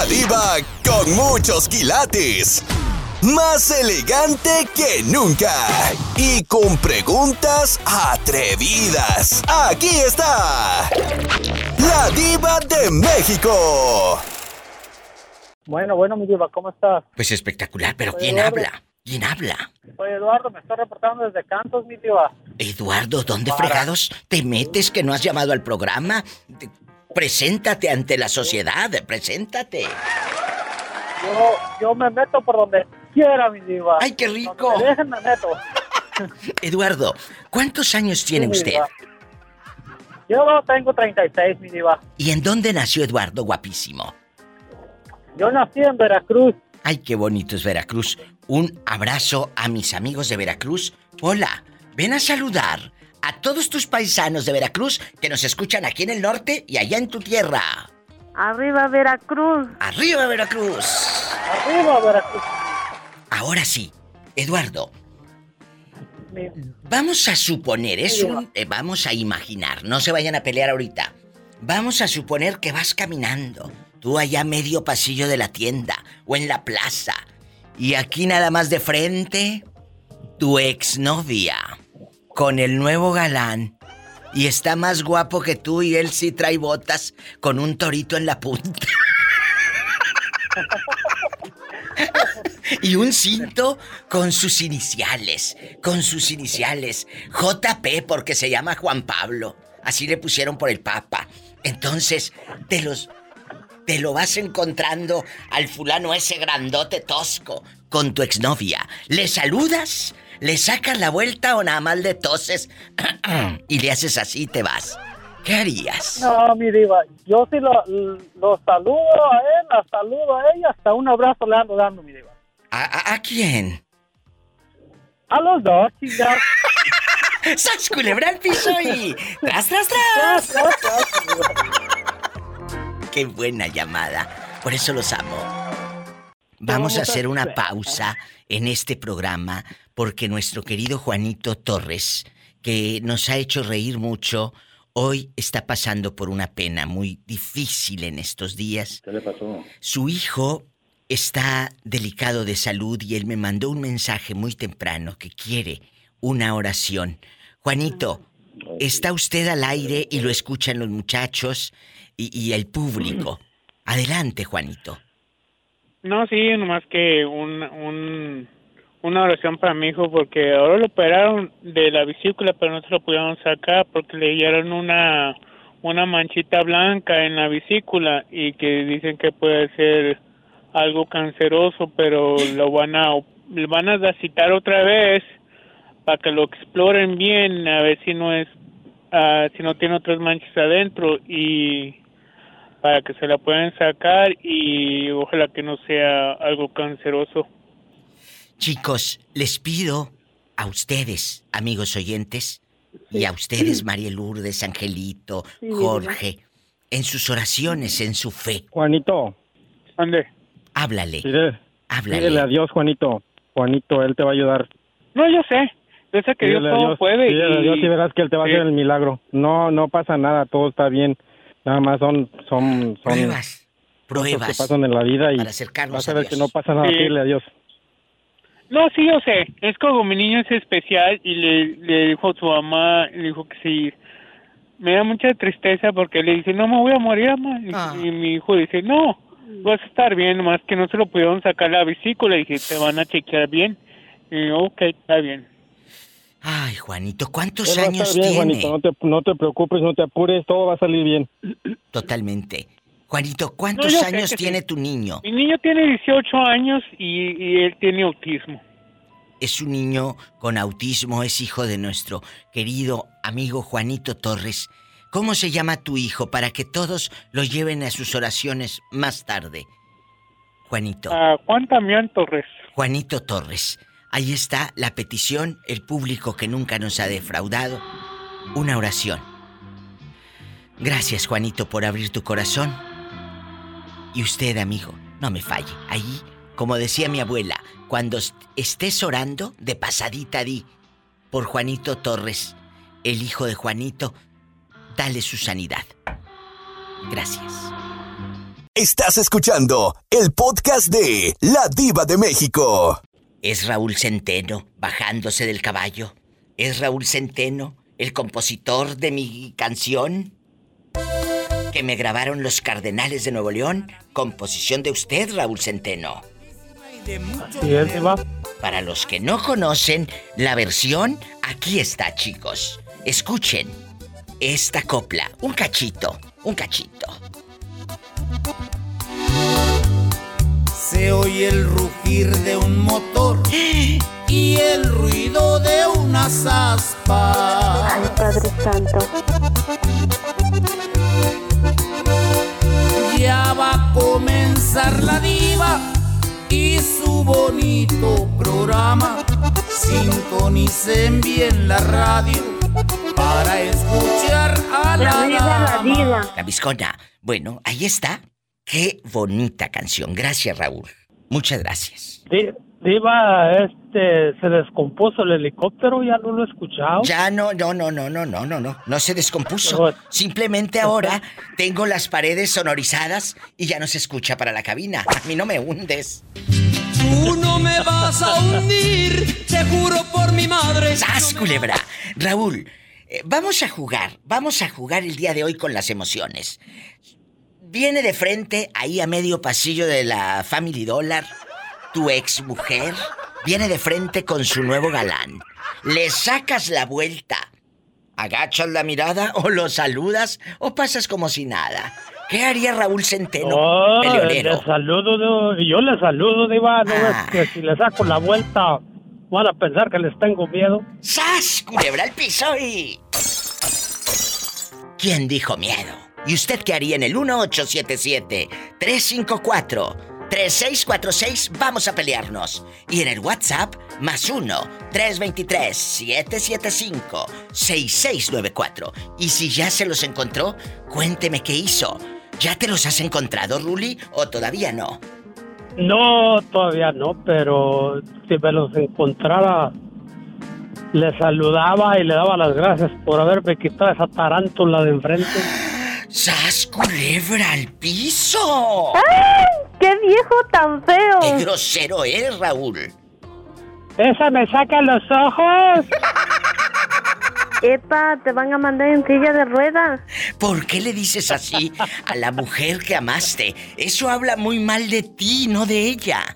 La diva con muchos quilates. Más elegante que nunca. Y con preguntas atrevidas. Aquí está. La diva de México. Bueno, bueno, mi diva, ¿cómo estás? Pues espectacular, pero ¿quién Eduardo. habla? ¿Quién habla? Soy Eduardo, me estoy reportando desde Cantos, mi diva. Eduardo, ¿dónde Para. fregados te metes que no has llamado al programa? Te- Preséntate ante la sociedad, preséntate. Yo, yo me meto por donde quiera, mi diva. ¡Ay, qué rico! Me dejen, me meto. Eduardo, ¿cuántos años tiene Sí, usted? diva. Yo tengo 36, mi diva. ¿Y en dónde nació Eduardo, guapísimo? Yo nací en Veracruz. Ay, qué bonito es Veracruz. Un abrazo a mis amigos de Veracruz. Hola, ven a saludar a todos tus paisanos de Veracruz que nos escuchan aquí en el norte y allá en tu tierra. Arriba Veracruz. ¡Arriba Veracruz! Arriba, Veracruz. Ahora sí, Eduardo, vamos a suponer, es un... eh, vamos a imaginar, no se vayan a pelear ahorita. Vamos a suponer que vas caminando, tú allá medio pasillo de la tienda o en la plaza, y aquí nada más de frente, tu exnovia, con el nuevo galán, y está más guapo que tú y él sí trae botas con un torito en la punta. Y un cinto con sus iniciales, con sus iniciales. JP porque se llama Juan Pablo. Así le pusieron por el Papa. Entonces, te los te lo vas encontrando al fulano ese grandote tosco con tu exnovia. ¿Le saludas? ¿Le sacas la vuelta o nada más le toses y le haces así y te vas? ¿Qué harías? No, mi diva, yo sí lo, lo saludo a él, la saludo a ella, hasta un abrazo le ando dando, mi diva. ¿A, a- a quién? A los dos, chingados. ¡Sas culebra al piso y... ¡Tras, tras, tras! ¡Qué buena llamada! Por eso los amo. Vamos a hacer una pausa en este programa porque nuestro querido Juanito Torres, que nos ha hecho reír mucho, hoy está pasando por una pena muy difícil en estos días. ¿Qué le pasó? Su hijo está delicado de salud y él me mandó un mensaje muy temprano que quiere una oración. Juanito, está usted al aire y lo escuchan los muchachos y, y el público. Adelante, Juanito. No, sí, nomás que un, un, una oración para mi hijo porque ahora lo operaron de la vesícula, pero no se lo pudieron sacar porque le dieron una, una manchita blanca en la vesícula y que dicen que puede ser algo canceroso, pero lo van a, le van a citar otra vez para que lo exploren bien, a ver si no es, ah, si no tiene otras manchas adentro y para que se la puedan sacar y ojalá que no sea algo canceroso. Chicos, les pido a ustedes, amigos oyentes, y a ustedes, María Lourdes, Angelito, Jorge, en sus oraciones, en su fe, Juanito, ¿Dónde? háblale, pide, háblale. pídele a Dios, Juanito. Juanito, Él te va a ayudar. No, yo sé. Yo sé que Dios Pídele a todo Dios, puede. pídele a y- Dios y verás que Él te va Sí. a hacer el milagro. No, no pasa nada, todo está bien. Nada más son, son, son Pruebas, pruebas. que pasan en la vida y para acercarnos vas a a ver Dios. que no pasa nada. Sí. Pídele a Dios. No, sí, yo sé. Es como mi niño es especial y le, le dijo a su mamá, le dijo que sí. Me da mucha tristeza porque le dice, no me voy a morir, mamá. Y, Ah. y mi hijo dice, no, vas a estar bien, nomás que no se lo pudieron sacar la vesícula. Y dije, te van a chequear bien. Y yo, ok, está bien. Ay, Juanito, Él ¿cuántos estar años bien, tiene? Juanito. No te, no te preocupes, no te apures, todo va a salir bien. Totalmente. Juanito, ¿cuántos No, años que sí. tiene tu niño? Mi niño tiene 18 años y, y él tiene autismo. Es un niño con autismo, es hijo de nuestro querido amigo Juanito Torres. ¿Cómo se llama tu hijo para que todos lo lleven a sus oraciones más tarde? Juanito. Ah, Juan Damián Torres. Juanito Torres. Ahí está la petición, el público que nunca nos ha defraudado. Una oración. Gracias, Juanito, por abrir tu corazón. Y usted, amigo, no me falle. Ahí, como decía mi abuela, cuando est- estés orando, de pasadita di por Juanito Torres, el hijo de Juanito, dale su sanidad. Gracias. Estás escuchando el podcast de La Diva de México. Es Raúl Centeno bajándose del caballo. Es Raúl Centeno el compositor de mi canción que me grabaron los Cardenales de Nuevo León. Composición de usted, Raúl Centeno. Para los que no conocen la versión, aquí está, chicos. Escuchen esta copla, un cachito, un cachito. Se oye el rugir de un motor y el ruido de unas aspas. Ay, Padre Santo. Ya va a comenzar la diva y su bonito programa. Sintonicen bien la radio para escuchar a la, La diva, la dama. diva. La Viscona. Bueno, ahí está. Qué bonita canción. Gracias, Raúl. Muchas gracias. Di- Diva, este, se descompuso el helicóptero, ya no lo he escuchado. Ya no, no, no, no, no, no, no, no. No se descompuso. Simplemente ahora tengo las paredes sonorizadas y ya no se escucha para la cabina. A mí no me hundes. Tú no me vas a hundir, te juro por mi madre. ¡Sas, culebra! Raúl, eh, vamos a jugar. Vamos a jugar el día de hoy con las emociones. Viene de frente, ahí a medio pasillo de la Family Dollar, tu ex mujer. Viene de frente con su nuevo galán. Le sacas la vuelta. ¿Agachas la mirada o lo saludas o pasas como si nada? ¿Qué haría Raúl Centeno, Oh, peleonero? le saludo, yo le saludo, Diva, no Ah. es que si le saco la vuelta van a pensar que les tengo miedo. ¡Sas! Culebra al piso y. ¿Quién dijo miedo? ¿Y usted qué haría en el 1877-354-3646? Vamos a pelearnos. Y en el WhatsApp, más 1-323-775-6694. Y si ya se los encontró, cuénteme qué hizo. ¿Ya te los has encontrado, Ruli, o todavía no? No, todavía no, pero si me los encontrara, le saludaba y le daba las gracias por haberme quitado esa tarántula de enfrente. ¡Sas, culebra al piso! ¡Ay! ¡Qué viejo tan ¡Qué feo! grosero eres, Raúl! ¡Esa me saca los ojos! Epa, te van a mandar en silla de ruedas. ¿Por qué le dices así a la mujer que amaste? Eso habla muy mal de ti, no de ella.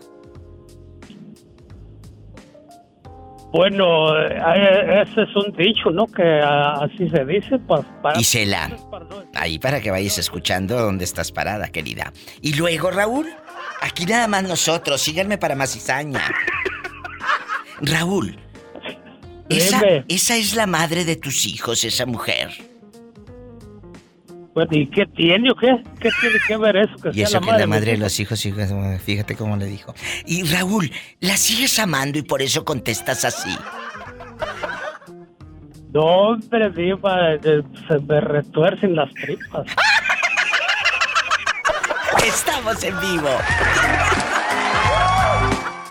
Bueno, eh, ese es un dicho, ¿no? Que ah, así se dice, para... Isela, para no- ahí para que vayas escuchando dónde estás parada, querida. Y luego, Raúl, aquí nada más nosotros, síganme para más cizaña. Raúl, esa, esa es la madre de tus hijos, esa mujer. Bueno, ¿y qué tiene o qué? ¿Qué tiene que ver eso? Que Y sea eso que es la madre de los hijos, hijos, fíjate cómo le dijo. Y Raúl, la sigues amando y por eso contestas así. No, hombre, diva, eh, se me retuercen las tripas. Estamos en vivo.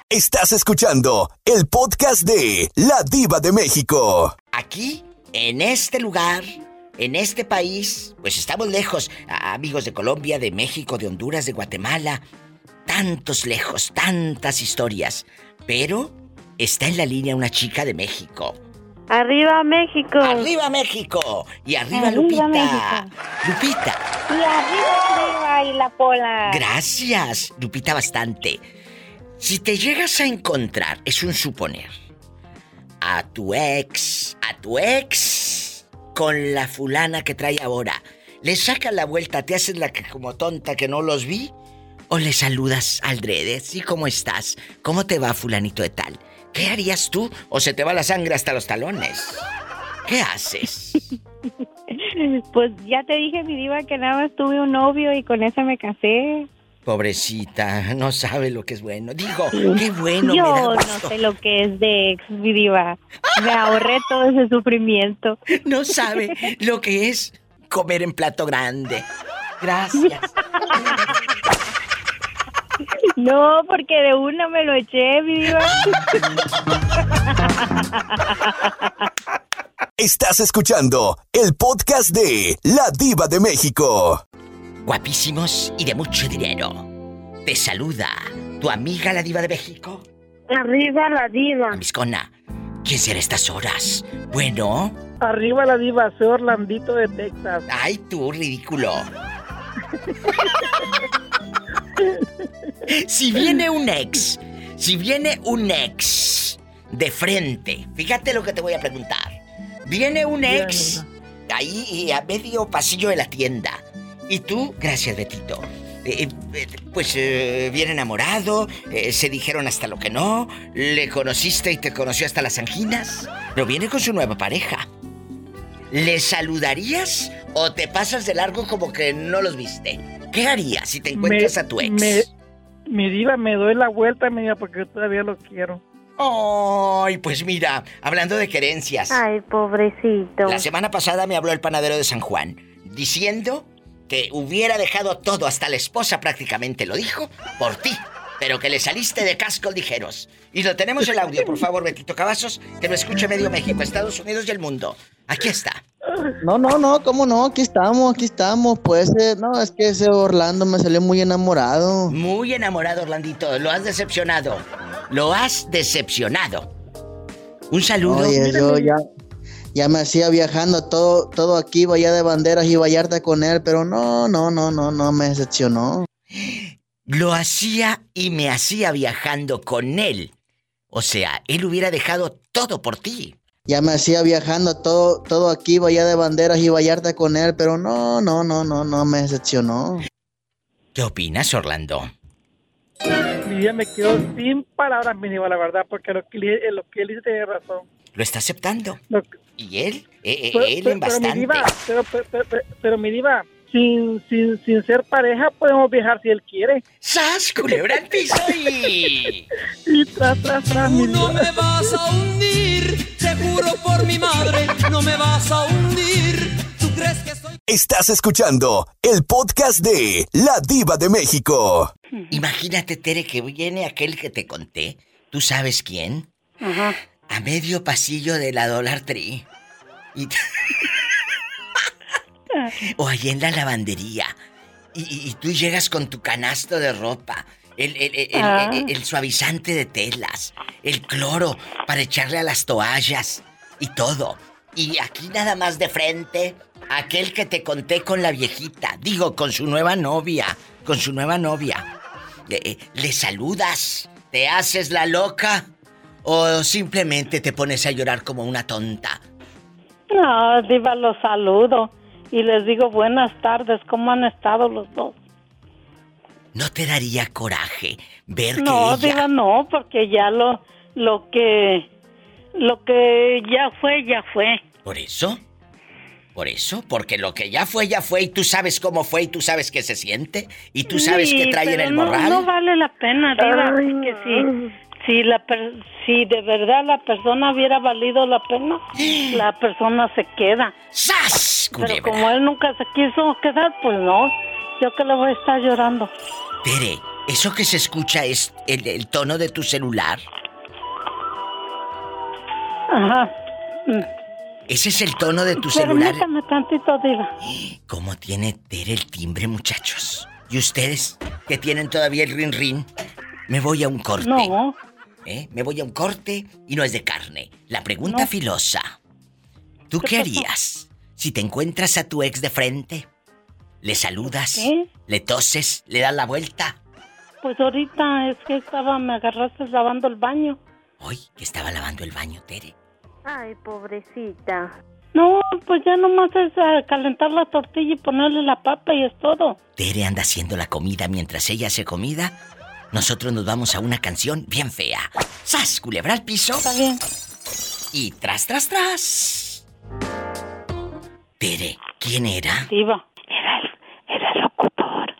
Estás escuchando el podcast de La Diva de México. Aquí, en este lugar, en este país, pues estamos lejos, amigos de Colombia, de México, de Honduras, de Guatemala, tantos lejos, tantas historias, pero está en la línea una chica de México. ¡Arriba, México! ¡Arriba México! Y arriba, Arriba, Lupita. México. Lupita, Y arriba, arriba, y la pola. gracias, Lupita bastante. Si te llegas a encontrar, es un suponer, a tu ex, a tu ex, con la fulana que trae ahora, ¿le sacas la vuelta, te haces la que como tonta que no los vi? ¿O le saludas al drede? ¿Sí, cómo estás? ¿Cómo te va, fulanito de tal? ¿Qué harías tú? ¿O se te va la sangre hasta los talones? ¿Qué haces? Pues ya te dije, mi diva, que nada más tuve un novio y con ese me casé. Pobrecita, no sabe lo que es bueno. Digo, qué bueno, me da Yo no sé lo que es de ex, mi diva. Me ahorré todo ese sufrimiento. No sabe lo que es comer en plato grande. Gracias. No, porque de una me lo eché, mi diva. Estás escuchando el podcast de La Diva de México. Guapísimos y de mucho dinero. Te saluda tu amiga la diva de México. Arriba la diva. Miscona, ¿quién será estas horas? Bueno, Arriba la diva, soy Orlandito de Texas. ay tú, ridículo. si viene un ex, si viene un ex de frente, fíjate lo que te voy a preguntar. Viene un ex ahí a medio pasillo de la tienda. Y tú, gracias Betito, eh, eh, pues eh, bien enamorado, eh, se dijeron hasta lo que no, le conociste y te conoció hasta las anginas, pero viene con su nueva pareja. ¿Le saludarías o te pasas de largo como que no los viste? ¿Qué harías si te encuentras Me- a tu ex? me- mi diva, me doy la vuelta, mi diva, porque todavía lo quiero. Ay, pues mira, hablando de querencias. Ay, pobrecito. La semana pasada me habló el panadero de San Juan, diciendo que hubiera dejado todo, hasta la esposa prácticamente lo dijo, por ti. Pero que le saliste de casco ligeros. Y lo tenemos el audio, por favor, Betito Cavazos, que lo escuche medio México, Estados Unidos y el mundo. Aquí está. No, no, no, cómo no, aquí estamos, aquí estamos. Pues eh, no, es que ese Orlando me salió muy enamorado. Muy enamorado, Orlandito. Lo has decepcionado. Lo has decepcionado. Un saludo. Oye, yo ya, ya me hacía viajando todo, todo aquí, Bahía de Banderas y Vallarta con él, pero no, no, no, no, no, me decepcionó. Lo hacía y me hacía viajando con él. O sea, él hubiera dejado todo por ti. Ya me hacía viajando todo, todo aquí, Bahía de Banderas y Vallarta con él, pero no, no, no, no, no, me decepcionó. ¿Qué opinas, Orlando? Mi diva me quedó sin palabras, diva, la verdad, porque lo que, le- lo que él dice tiene razón. Lo está aceptando. Lo- ¿Y él? Eh, Pero- él pero- en pero mi bastante. diva, pero, pero, pero- pero- pero mi diva, sin, sin, sin ser pareja podemos viajar si él quiere. ¡Sas, culebra al piso y... Y tras, tras, tras, mi No me vas a hundir, te juro por mi madre, no me vas a hundir. ¿Tú crees que soy Estás escuchando el podcast de La Diva de México. Imagínate, Tere, que viene aquel que te conté. ¿Tú sabes quién? Ajá. A medio pasillo de la Dollar Tree. Y... o allí en la lavandería. Y, y- y tú llegas con tu canasto de ropa. El, el- el- el- Ah. el- el suavizante de telas. El cloro para echarle a las toallas. Y todo. Y aquí nada más de frente. Aquel que te conté con la viejita. Digo, con su nueva novia. Con su nueva novia. Eh, eh, ¿Le saludas? ¿Te haces la loca? ¿O simplemente te pones a llorar como una tonta? No, Diva, los saludo y les digo buenas tardes. ¿Cómo han estado los dos? ¿No te daría coraje ver No, que ella... Diva, no, porque ya lo, lo que, lo que ya fue, ya fue. ¿Por eso? ¿Por eso? Porque lo que ya fue, ya fue y tú sabes cómo fue y tú sabes qué se siente y tú sabes Sí, qué trae en el no, morral. No vale la pena, Diva, porque si, si, la per- si de verdad la persona hubiera valido la pena, la persona se queda. ¡Sas! Pero como él nunca se quiso quedar, pues no. Yo que le voy a estar llorando. Tere, ¿eso que se escucha es el, el tono de tu celular? Ajá. ¿Ese es el tono de tu celular? Permítame tantito, Diva. ¿Cómo tiene Tere el timbre, muchachos? ¿Y ustedes, que tienen todavía el rin rin? Me voy a un corte. No. ¿Eh? Me voy a un corte y no es de carne. La pregunta No. filosa. ¿Tú ¿Qué harías si te encuentras a tu ex de frente? ¿Le saludas? ¿Qué? ¿Le toses? ¿Le das la vuelta? Pues ahorita es que estaba, me agarraste lavando el baño. Hoy que estaba lavando el baño, Tere. Ay, pobrecita. No, pues ya nomás es eh, calentar la tortilla y ponerle la papa y es todo. Tere anda haciendo la comida mientras ella hace comida. Nosotros nos vamos a una canción bien fea. ¡Sas! Culebra al piso. Está bien. Y tras, tras, tras. Tere, ¿quién era? Diva. Era el, era el locutor.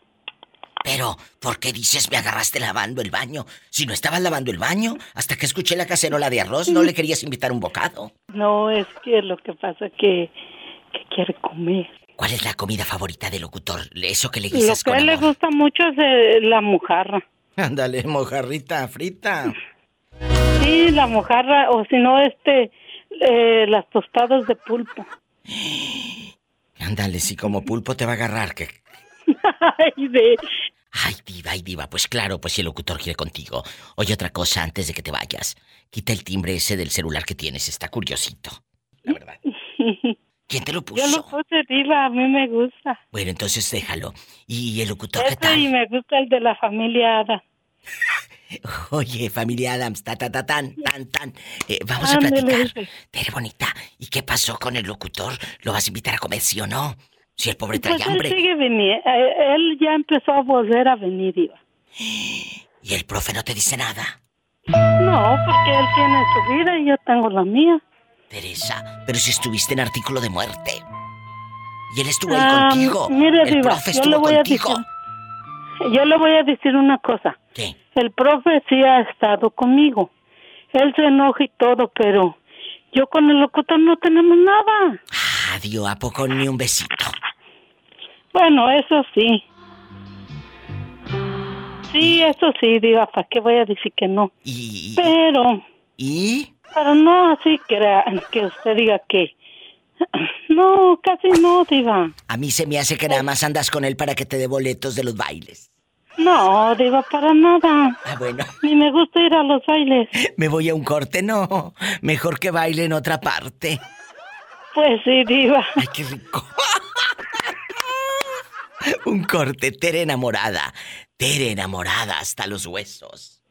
Pero, ¿por qué dices me agarraste lavando el baño? Si no estabas lavando el baño, hasta que escuché la cacerola de arroz, no le querías invitar un bocado. No, es que lo que pasa que, que quiere comer. ¿Cuál es la comida favorita del locutor? Eso que le Lo dices que con él le amor. gusta mucho es eh, la mojarra. Ándale, mojarrita frita. Sí, la mojarra, o si no, este, eh, las tostadas de pulpo. Ándale, si como pulpo te va a agarrar, que Ay, de... Ay, diva, ay, diva. Pues claro, pues si el locutor quiere contigo. Oye, otra cosa antes de que te vayas. Quita el timbre ese del celular que tienes. Está curiosito. La verdad. ¿Quién te lo puso? Yo lo puse diva, a mí me gusta. Bueno, entonces déjalo. ¿Y el locutor qué Ese tal? y me gusta el de la familia Ada. Oye, familia Adams, ta, ta, ta, tan, tan, tan. Eh, vamos a Ándele, platicar. Tere bonita, ¿y qué pasó con el locutor? ¿Lo vas a invitar a comer, sí o no? Si el pobre trae Pues él hambre. sigue viniendo. Él ya empezó a volver a venir, diva. Y el profe no te dice nada. No, porque él tiene su vida y yo tengo la mía. Teresa, pero si estuviste en artículo de muerte. Y él estuvo ahí Ah, contigo. Mire, el diva, profe yo estuvo le voy contigo. a decir... Yo le voy a decir una cosa. ¿Qué? El profe sí ha estado conmigo. Él se enoja y todo, pero yo con el locutor no tenemos nada. Adiós, ¿a poco ni un besito? Bueno, eso sí. Sí, eso sí, diga, ¿para qué voy a decir que no? ¿Y? Pero... ¿Y? Pero no así que, que usted diga que... No, casi no, diva. A mí se me hace que nada más andas con él para que te dé boletos de los bailes. No, diva, para nada. Ah, bueno. Ni me gusta ir a los bailes. Me voy a un corte, no. Mejor que baile en otra parte. Pues sí, diva. Ay, qué rico. un corte, Tere enamorada. Tere enamorada hasta los huesos.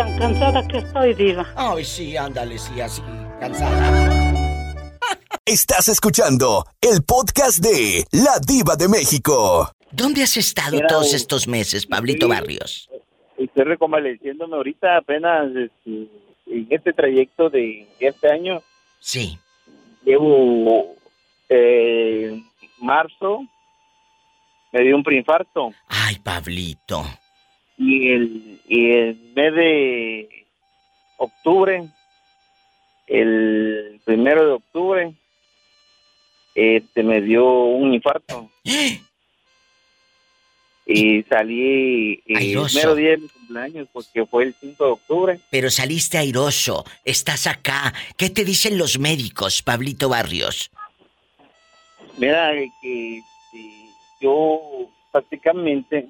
Tan cansada que estoy, diva. Ay, sí, ándale, sí, así, cansada. Estás escuchando el podcast de La Diva de México. ¿Dónde has estado Mira, todos u- estos meses, Pablito sí. Barrios? Estoy reconvaleciéndome ahorita apenas este, en este trayecto de este año. Sí. Llevo eh, marzo, me dio un preinfarto Ay, Pablito. Y el, y el mes de octubre, el primero de octubre, este me dio un infarto. Y salí el mero día de mi cumpleaños porque fue el 5 de octubre. Pero saliste airoso, estás acá. ¿Qué te dicen los médicos, Pablito Barrios? Mira, que este, yo prácticamente,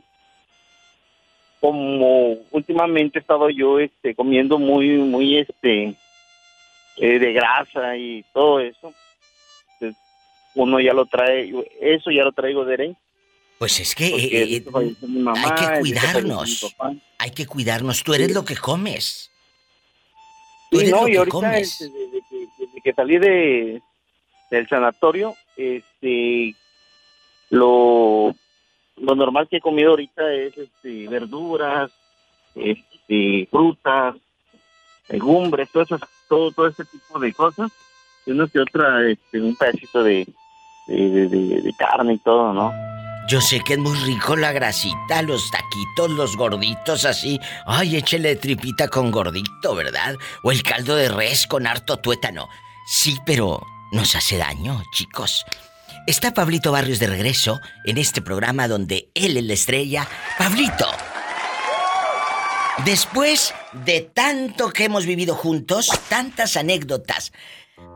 como últimamente he estado yo este, comiendo muy, muy este, eh, de grasa y todo eso, pues, uno ya lo trae, eso ya lo traigo de herencia. Pues es que eh, mi mamá, hay que cuidarnos. Hay que cuidarnos. Tú eres lo que comes. Tú Sí, eres no, lo y que ahorita comes. este, desde, que, desde que salí de del sanatorio, este lo, lo normal que he comido ahorita es este verduras, este frutas, legumbres, todo eso, todo, todo ese tipo de cosas, y uno que otra, este, un pedacito de, de, de- carne y todo, ¿no? Yo sé que es muy rico la grasita, los taquitos, los gorditos así. Ay, échele tripita con gordito, ¿verdad? O el caldo de res con harto tuétano. Sí, pero nos hace daño, chicos. Está Pablito Barrios de regreso en este programa donde él es la estrella. Pablito. Después de tanto que hemos vivido juntos, tantas anécdotas,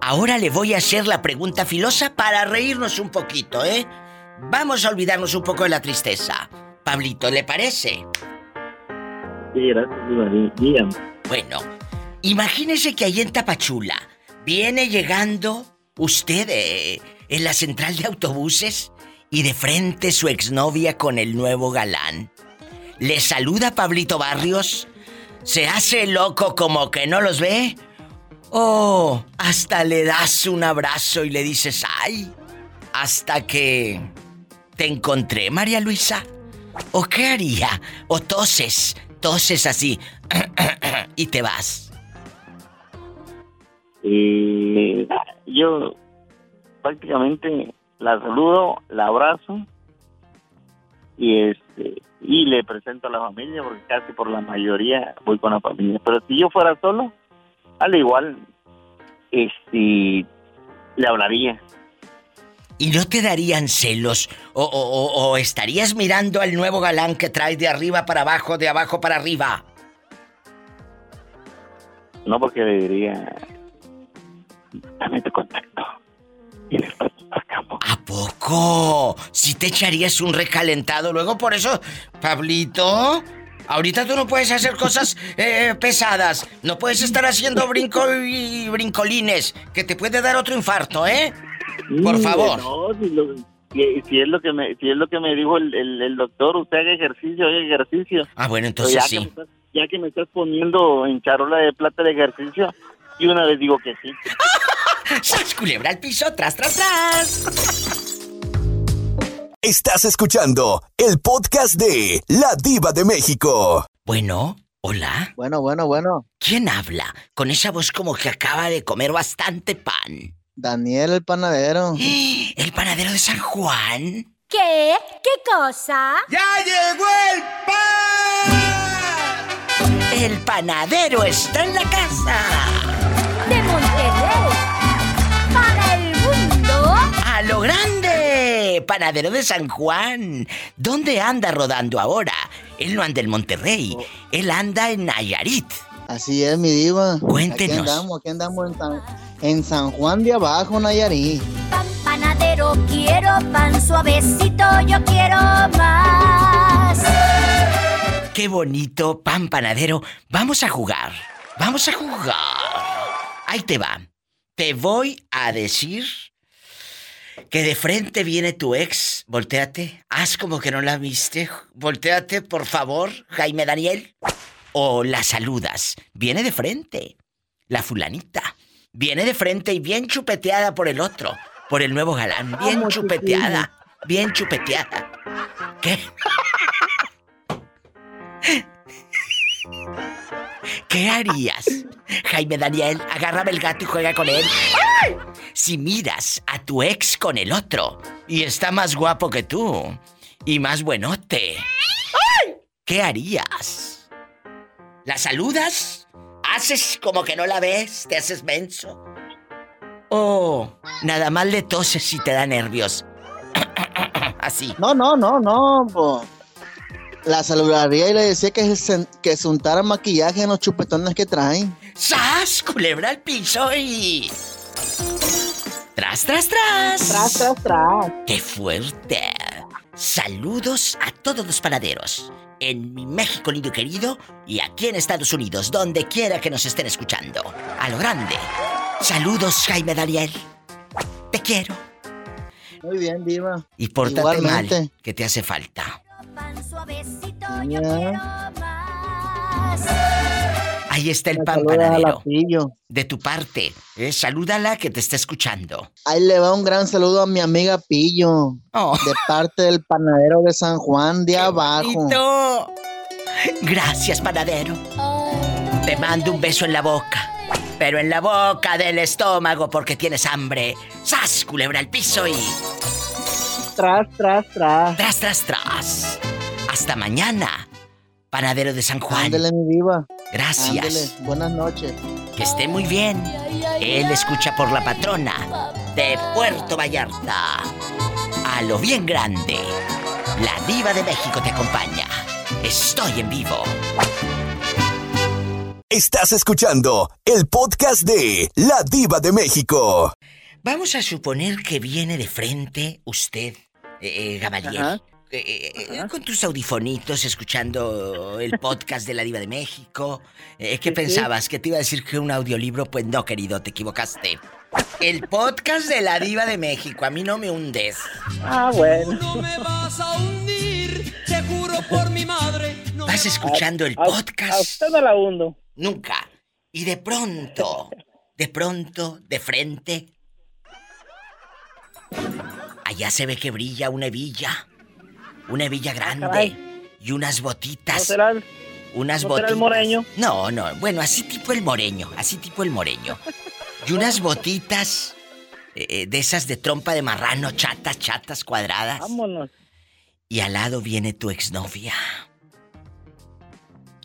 ahora le voy a hacer la pregunta filosa para reírnos un poquito, ¿eh? Vamos a olvidarnos un poco de la tristeza. Pablito, ¿le parece? Sí, gracias. Bueno, imagínese que ahí en Tapachula viene llegando usted eh, en la central de autobuses y de frente su exnovia con el nuevo galán. Le saluda Pablito Barrios, se hace loco como que no los ve. Oh, hasta le das un abrazo y le dices, ay, hasta que te encontré, María Luisa. ¿O qué haría? ¿O toses? Toses así y te vas. Y yo prácticamente la saludo, la abrazo y este y le presento a la familia porque casi por la mayoría voy con la familia. Pero si yo fuera solo, al igual este le hablaría. ¿Y no te darían celos? ¿O, o- o- estarías mirando al nuevo galán que trae de arriba para abajo, de abajo para arriba? No porque le diría dame tu contacto. ¿A poco? Si te echarías un recalentado luego por eso, Pablito. Ahorita tú no puedes hacer cosas eh, pesadas. No puedes estar haciendo brinco y brincolines, que te puede dar otro infarto, ¿eh? Por favor. no, si, lo- si- si es lo que me, si es lo que me dijo el, el- el doctor, usted haga ejercicio, haga ejercicio. Ah, bueno, entonces ya sí. Que estás, ya que me estás poniendo en charola de plata de ejercicio, y una vez digo que sí. ¡Sas, culebra al piso! ¡Tras, tras, tras! Estás escuchando el podcast de La Diva de México. Bueno, hola. Bueno, bueno, bueno. ¿Quién habla? Con esa voz como que acaba de comer bastante pan. Daniel el panadero. ¿El panadero de San Juan? ¿Qué? ¿Qué cosa? ¡Ya llegó el pan! El panadero está en la casa. De Monterrey. Lo grande! Panadero de San Juan. ¿Dónde anda rodando ahora? Él no anda en Monterrey. Él anda en Nayarit. Así es, mi diva. Cuéntenos. Aquí andamos, aquí andamos en San, en San Juan de Abajo, Nayarit. Pan panadero, quiero pan suavecito, yo quiero más. ¡Qué bonito, pan panadero! Vamos a jugar. Vamos a jugar. Ahí te va. Te voy a decir que de frente viene tu ex. Voltéate. Haz como que no la viste. Voltéate, por favor, Jaime Daniel. O la saludas. Viene de frente. La fulanita. Viene de frente y bien chupeteada por el otro. Por el nuevo galán. Bien chupeteada. Bien chupeteada. ¿Qué? ¿Qué harías? Jaime Daniel, agárrame el gato y juega con él. ¡Ay! Si miras a tu ex con el otro y está más guapo que tú y más buenote, ¡ay! ¿qué harías? ¿La saludas? ¿Haces como que no la ves? ¿Te haces menso? ¿O nada más le toses si te da nervios? Así. No, no, no, no. La saludaría y le decía que se, que se untara maquillaje en los chupetones que traen. ¡Sas! Culebra al piso y. ¡Tras, tras, tras! Tras, tras, tras. ¡Qué fuerte! Saludos a todos los panaderos. En mi México lindo y querido y aquí en Estados Unidos, donde quiera que nos estén escuchando. A lo grande. Saludos, Jaime Daniel. Te quiero. Muy bien, diva. Y pórtate mal, Igualmente. que te hace falta. Pan suavecito, yo quiero más. Ahí está el Me pan panadero. De tu parte. Eh, salúdala que te está escuchando. Ahí le va un gran saludo a mi amiga Pillo. Oh. De parte del panadero de San Juan de Abajo. bonito! Gracias, panadero. Te mando un beso en la boca. Pero en la boca del estómago porque tienes hambre. ¡Sas! Culebra al piso y. Tras, tras, tras. Tras, tras, tras. Hasta mañana. Panadero de San Juan. Ándele, mi diva. Gracias. Ándele. Buenas noches. Que esté muy bien. Él escucha por la patrona de Puerto Vallarta. A lo bien grande. La diva de México te acompaña. Estoy en vivo. Estás escuchando el podcast de La Diva de México. Vamos a suponer que viene de frente usted, eh, eh, Gamaliel. Ajá. eh, eh, con tus audifonitos escuchando el podcast de la Diva de México. Eh, ¿Qué Sí, sí. pensabas? ¿Que te iba a decir que un audiolibro? Pues no, querido, te equivocaste. El podcast de la Diva de México. A mí no me hundes. Ah, bueno. Vas escuchando el A- a- podcast. A usted no la hundo. Nunca. Y de pronto, de pronto, de frente. Allá se ve que brilla una hebilla. Una hebilla grande. caray. Y unas ¿No botitas. será el- Unas no será botitas. el moreño? No, no. Bueno, así tipo el moreño. Así tipo el moreño. Y unas botitas eh, eh, de esas de trompa de marrano, chatas, chatas, cuadradas. Vámonos. Y al lado viene tu exnovia.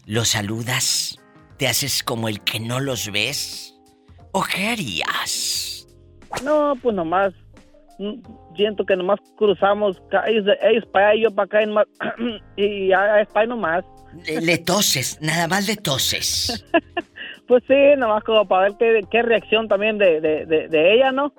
¿Lo saludas? ¿Te haces como el que no los ves? ¿O qué harías? No, pues nomás. Siento que nomás cruzamos de ellos para allá y yo para acá en ma- y ya es para ahí nomás. Le, le toses, nada más le toses. Pues sí, nomás como para ver qué, qué reacción también de, de, de, de ella, ¿no?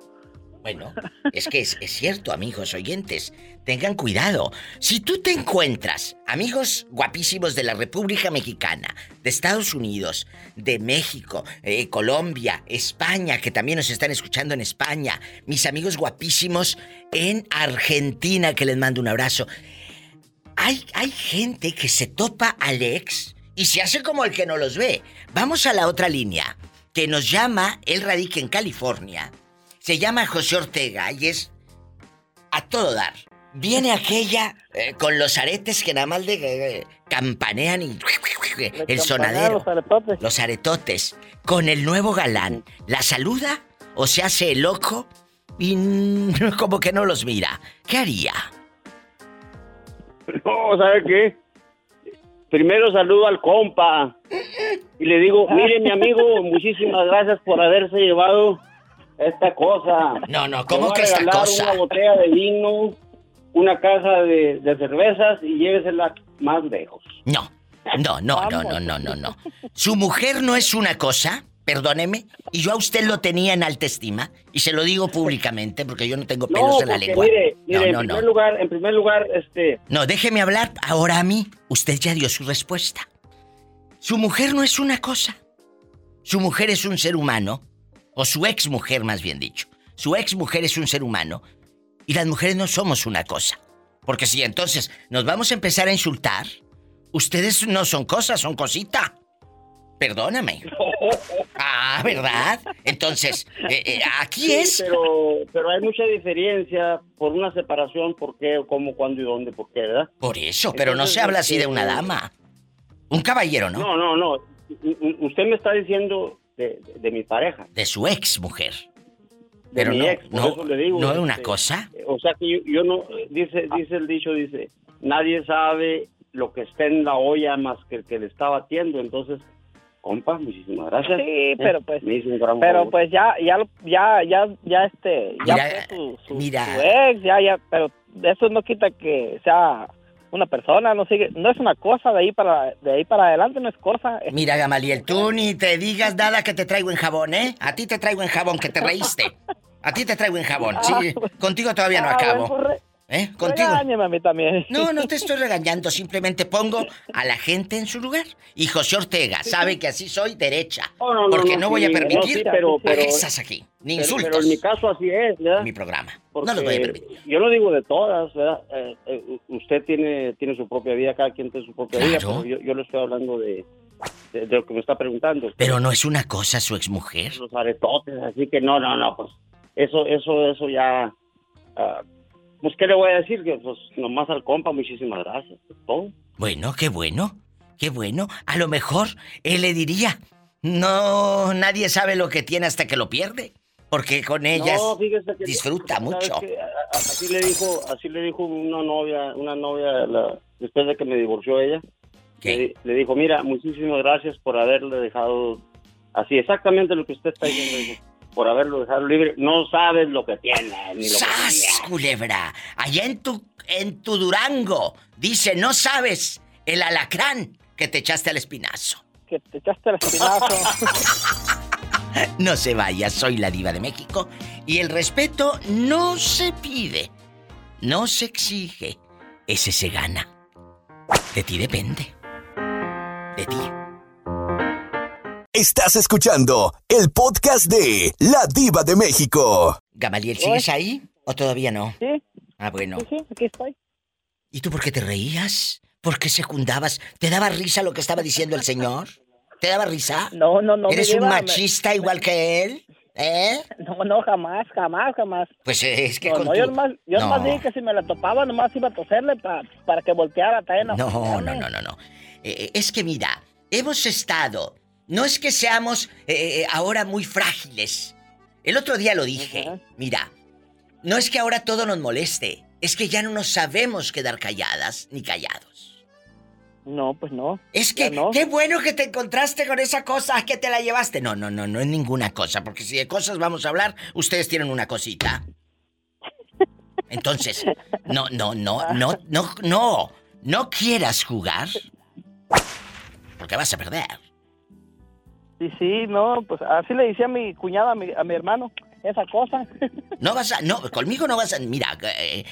Bueno, es que es, es cierto, amigos oyentes. Tengan cuidado. Si tú te encuentras amigos guapísimos de la República Mexicana, de Estados Unidos, de México, eh, Colombia, España, que también nos están escuchando en España, mis amigos guapísimos en Argentina, que les mando un abrazo. Hay, hay gente que se topa al ex y se hace como el que no los ve. Vamos a la otra línea, que nos llama, él radica en California. Se llama José Ortega y es a todo dar. Viene aquella eh, con los aretes que nada más le eh, campanean y el sonadero. Los aretotes. Los aretotes. Con el nuevo galán. ¿La saluda o se hace el loco y como que no los mira? ¿Qué haría? No, ¿sabe qué? Primero saludo al compa y le digo, mire mi amigo, muchísimas gracias por haberse llevado esta cosa. No, no, ¿cómo que esta cosa? Una botella de vino, una caja de, de cervezas y llévesela más lejos. No, no, no, no, no, no, no, no. Su mujer no es una cosa, perdóneme, y yo a usted lo tenía en alta estima, y se lo digo públicamente porque yo no tengo pelos No, en la lengua. mire, mire, no, en no, primer no. lugar, en primer lugar, este, No, déjeme hablar ahora a mí. Usted ya dio su respuesta. Su mujer no es una cosa. Su mujer es un ser humano, o su ex mujer más bien dicho. Su ex mujer es un ser humano, y las mujeres no somos una cosa. Porque si entonces nos vamos a empezar a insultar, ustedes no son cosas, son cosita. Perdóname. Ah, ¿verdad? Entonces, eh, eh, aquí Sí, es... Pero, pero hay mucha diferencia por una separación, por qué, cómo, cuándo y dónde, por qué, ¿verdad? Por eso, pero no Entonces, se habla así de una este, dama. Un caballero, ¿no? No, no, no. U- Usted me está diciendo de, de- de mi pareja. De su ex mujer. De Pero mi no, ex, por no, eso le digo, no es una este, cosa. O sea que yo, yo no, dice, dice el dicho, dice, nadie sabe lo que está en la olla más que el que le está batiendo. Entonces, compa, muchísimas gracias. Sí, Eh, pero pues- Me hizo un gran Pero favor. pues ya, ya, lo- ya, ya, ya este, ya Mira, fue su, su- mira. su ex, ya, ya, pero eso no quita que sea una persona, no sigue, no es una cosa de ahí para, de ahí para adelante no es cosa. Mira, Gamaliel, tú ni te digas nada que te traigo en jabón, ¿eh? A ti te traigo en jabón, que te reíste. A ti te traigo en jabón, sí. Contigo todavía no Ah, acabo. ¿Eh? Contigo. mí también. No, no te estoy regañando, simplemente pongo a la gente en su lugar. Y José Ortega sabe que así soy derecha. No, no, porque no, no, voy a permitir sí, pero- pero- aquí, ni Pero- insultos. Pero en mi caso así es, ¿verdad? Mi programa. Porque No los voy a permitir. Yo no digo de todas, ¿verdad? Eh, eh, usted tiene, tiene su propia vida, cada quien tiene su propia vida, pero yo, yo le estoy hablando de, de, de lo que me está preguntando. Pero no es una cosa su exmujer. Los aretotes, así que no, no, no, pues eso, eso, eso ya... ah, pues, ¿qué le voy a decir? Que pues nomás al compa, muchísimas gracias. Todo. Bueno, qué bueno, qué bueno. A lo mejor él le diría, no, nadie sabe lo que tiene hasta que lo pierde. Porque con ellas No, fíjese que- disfruta ¿sabes mucho. Así le dijo, así le dijo una novia, una novia la- después de que me divorció ella. Le, le dijo, mira, muchísimas gracias por haberle dejado así, exactamente lo que usted está diciendo, por haberlo dejado libre. No sabes lo que tiene, ni lo que ¡Sas, culebra! Allá en tu, en tu Durango, dice, no sabes el alacrán que te echaste al espinazo. Que te echaste al espinazo. No se vaya, soy la diva de México y el respeto no se pide, no se exige, ese se gana. De ti depende. De ti. Estás escuchando el podcast de La Diva de México. Gamaliel, ¿sigues ahí o todavía no? Sí. Ah, bueno. Sí, sí, aquí estoy. ¿Y tú por qué te reías? ¿Por qué secundabas? ¿Te daba risa lo que estaba diciendo el señor? ¿Te daba risa? No, no, no. ¿Eres un me- machista igual que él? ¿Eh? No, no, jamás, jamás, jamás. Pues es que no, con no, tu- yo nomás, yo No. nomás dije que si me la topaba, nomás iba a toserle pa- para que volteara también. No, no, joderme. no, no, no. Eh, eh, es que mira, hemos estado. No es que seamos eh, eh, ahora muy frágiles. El otro día lo dije. Mira, no es que ahora todo nos moleste. Es que ya no nos sabemos quedar calladas ni callados. No, pues no. Es que, qué bueno que te encontraste con esa cosa que te la llevaste. No, no, no, no es ninguna cosa, porque si de cosas vamos a hablar, ustedes tienen una cosita. Entonces, no, no, no, no, no, no, no quieras jugar, porque vas a perder. Sí, sí, no, pues así le decía a mi cuñada, a mi, a mi hermano. Esa cosa. No vas a. No, conmigo no vas a. Mira, eh,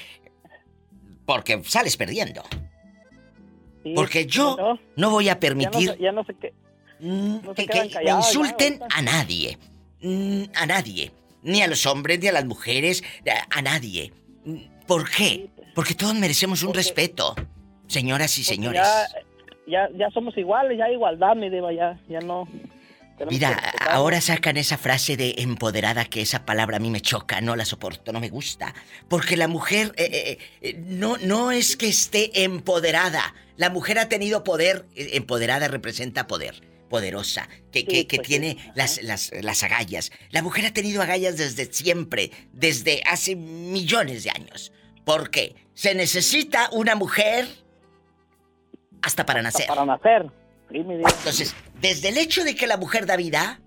porque sales perdiendo. Sí, Porque yo no, no voy a ya no, permitir ya no sé qué. que, callados, ya, insulten a nadie. Mm, A nadie. Ni a los hombres, ni a las mujeres, a- nadie. Mm, ¿Por qué? Porque todos merecemos un respeto. Señoras y señores. Ya, ya, somos iguales, ya hay igualdad, mi diva, ya, ya no. Mira, ahora sacan esa frase de empoderada que esa palabra a mí me choca, no la soporto, no me gusta. Porque la mujer eh, eh, eh, no, no es que esté empoderada. La mujer ha tenido poder, empoderada representa poder, poderosa, que, que- que tiene las, las, las agallas. La mujer ha tenido agallas desde siempre, desde hace millones de años. ¿Por qué? Se necesita una mujer hasta para nacer. Para nacer. Sí, mi diva. Entonces, desde el hecho de que la mujer da vida,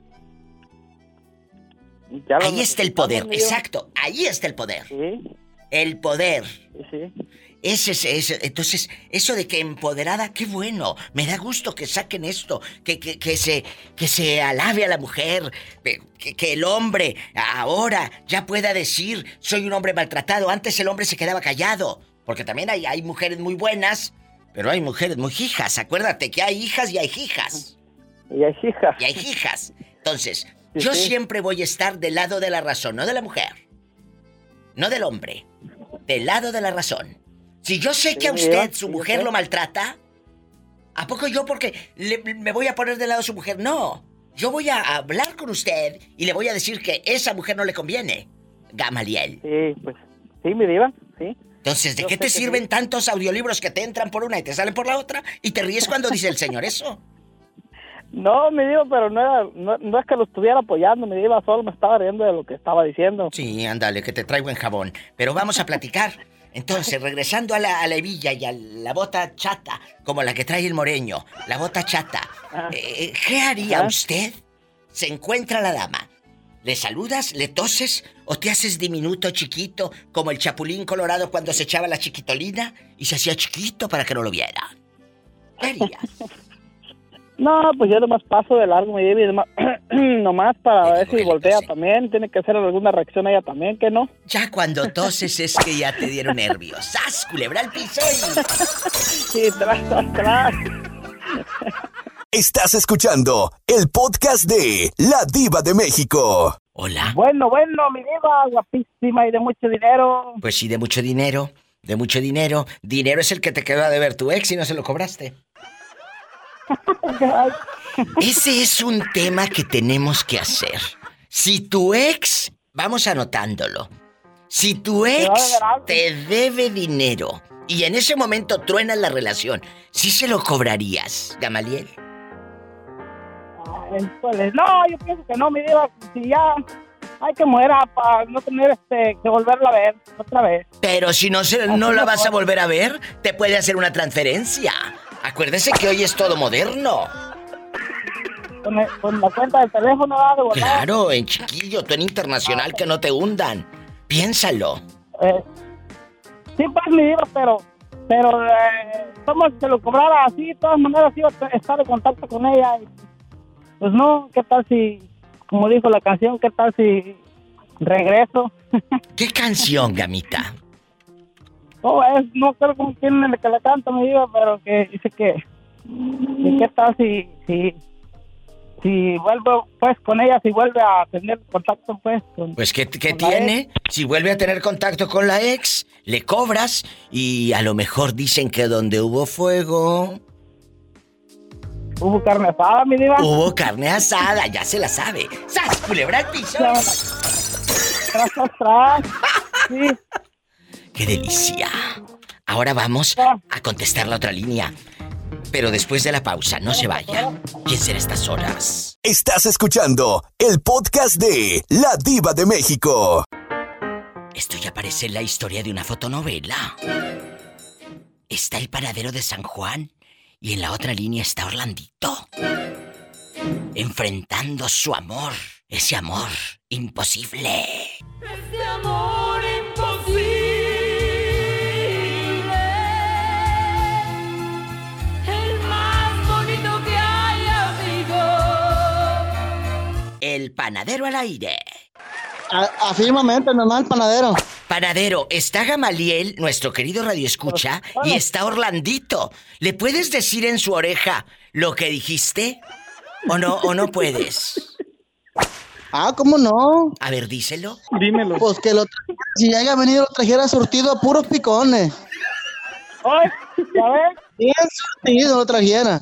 ahí está el poder, exacto, ahí está el poder. El poder. Ese es ese. Entonces, eso de que empoderada, qué bueno. Me da gusto que saquen esto, que, que, que se, que se alabe a la mujer, que, que el hombre ahora ya pueda decir, soy un hombre maltratado. Antes el hombre se quedaba callado, porque también hay, hay mujeres muy buenas, pero hay mujeres muy hijas. Acuérdate que hay hijas y hay hijas. Y hay hijas. Y hay hijas. Entonces, Sí, yo sí. siempre voy a estar del lado de la razón, no de la mujer. No del hombre. Del lado de la razón. Si yo sé que a usted, sí, su mujer lo maltrata, ¿a poco yo porque le- me voy a poner del lado de su mujer? No. Yo voy a hablar con usted y le voy a decir que esa mujer no le conviene. Gamaliel. Sí, pues. Sí, mi diva, sí. Entonces, ¿de Yo qué te sirven tantos audiolibros que te entran por una y te salen por la otra? Y te ríes cuando dice el señor eso. No, mi diva, pero no, era, no, no es que lo estuviera apoyando, mi diva, solo me estaba riendo de lo que estaba diciendo. Sí, ándale, que te traigo en jabón. Pero vamos a platicar. Entonces, regresando a la, a la hebilla y a la bota chata, como la que trae el moreño, la bota chata, eh, ¿qué haría usted? Se encuentra la dama. ¿Le saludas, le toses o te haces diminuto, chiquito, como el chapulín colorado cuando se echaba la chiquitolina y se hacía chiquito para que no lo viera? ¿Qué harías? No, pues yo nomás paso de largo, mi y nomás, nomás para ver si voltea también. Tiene que hacer alguna reacción ella también, que no? Ya cuando toses es que ya te dieron nervios. ¡Sas, culebra al piso y... Sí, tras, tras, tras. Estás escuchando el podcast de La Diva de México. Hola. Bueno, bueno, mi diva, guapísima y de mucho dinero. Pues sí, de mucho dinero, de mucho dinero. Dinero es el que te quedó a deber tu ex y no se lo cobraste. Ese es un tema que tenemos que hacer. Si tu ex, vamos anotándolo. Si tu ex te debe dinero y en ese momento truena la relación, ¿sí se lo cobrarías, Gamaliel? Híjole, no, yo pienso que no, mi diva, si ya hay que muera para no tener este, que volverla a ver otra vez. Pero si no, se, no la vas a volver a ver, te puede hacer una transferencia. Acuérdese que hoy es todo moderno. Con, el- con la cuenta del teléfono, ¿verdad? de. Claro, en chiquillo, tú en internacional que no te hundan. Piénsalo. Eh, sí, pues, mi diva, pero, pero, eh, como se lo cobrara así, de todas maneras iba a estar en contacto con ella. y, pues no, ¿qué tal si, como dijo la canción, qué tal si regreso? ¿Qué canción, gamita? No, es, no creo con quién el que la canta, mi diva, pero que dice que, que qué tal si, si, si vuelvo, pues, con ella, si vuelve a tener contacto, pues, con... Pues ¿qué, qué Con tiene? Si vuelve a tener contacto con la ex, le cobras y a lo mejor dicen que donde hubo fuego, Hubo carne asada, mi diva. hubo carne asada, ya se la sabe. ¡Sas, culebra! Tras, tras, tras. Sí. ¡Qué delicia! Ahora vamos a contestar la otra línea. Pero después de la pausa, no se vaya. ¿Quién será estas horas? Estás escuchando el podcast de La Diva de México. Esto ya parece la historia de una fotonovela. Está el panadero de San Juan y en la otra línea está Orlandito. Enfrentando su amor, ese amor imposible. Este amor imposible. El más bonito que hay, amigo. El panadero al aire. A- afirmamente, normal, panadero. Panadero, está Gamaliel, nuestro querido Radio Escucha, y está Orlandito. ¿Le puedes decir en su oreja lo que dijiste? ¿O no, o no puedes? Ah, ¿cómo no? A ver, díselo. Dímelo. Pues que lo si haya venido lo trajera surtido a puros picones. Ay, ¿ya ves? Bien surtido lo trajera.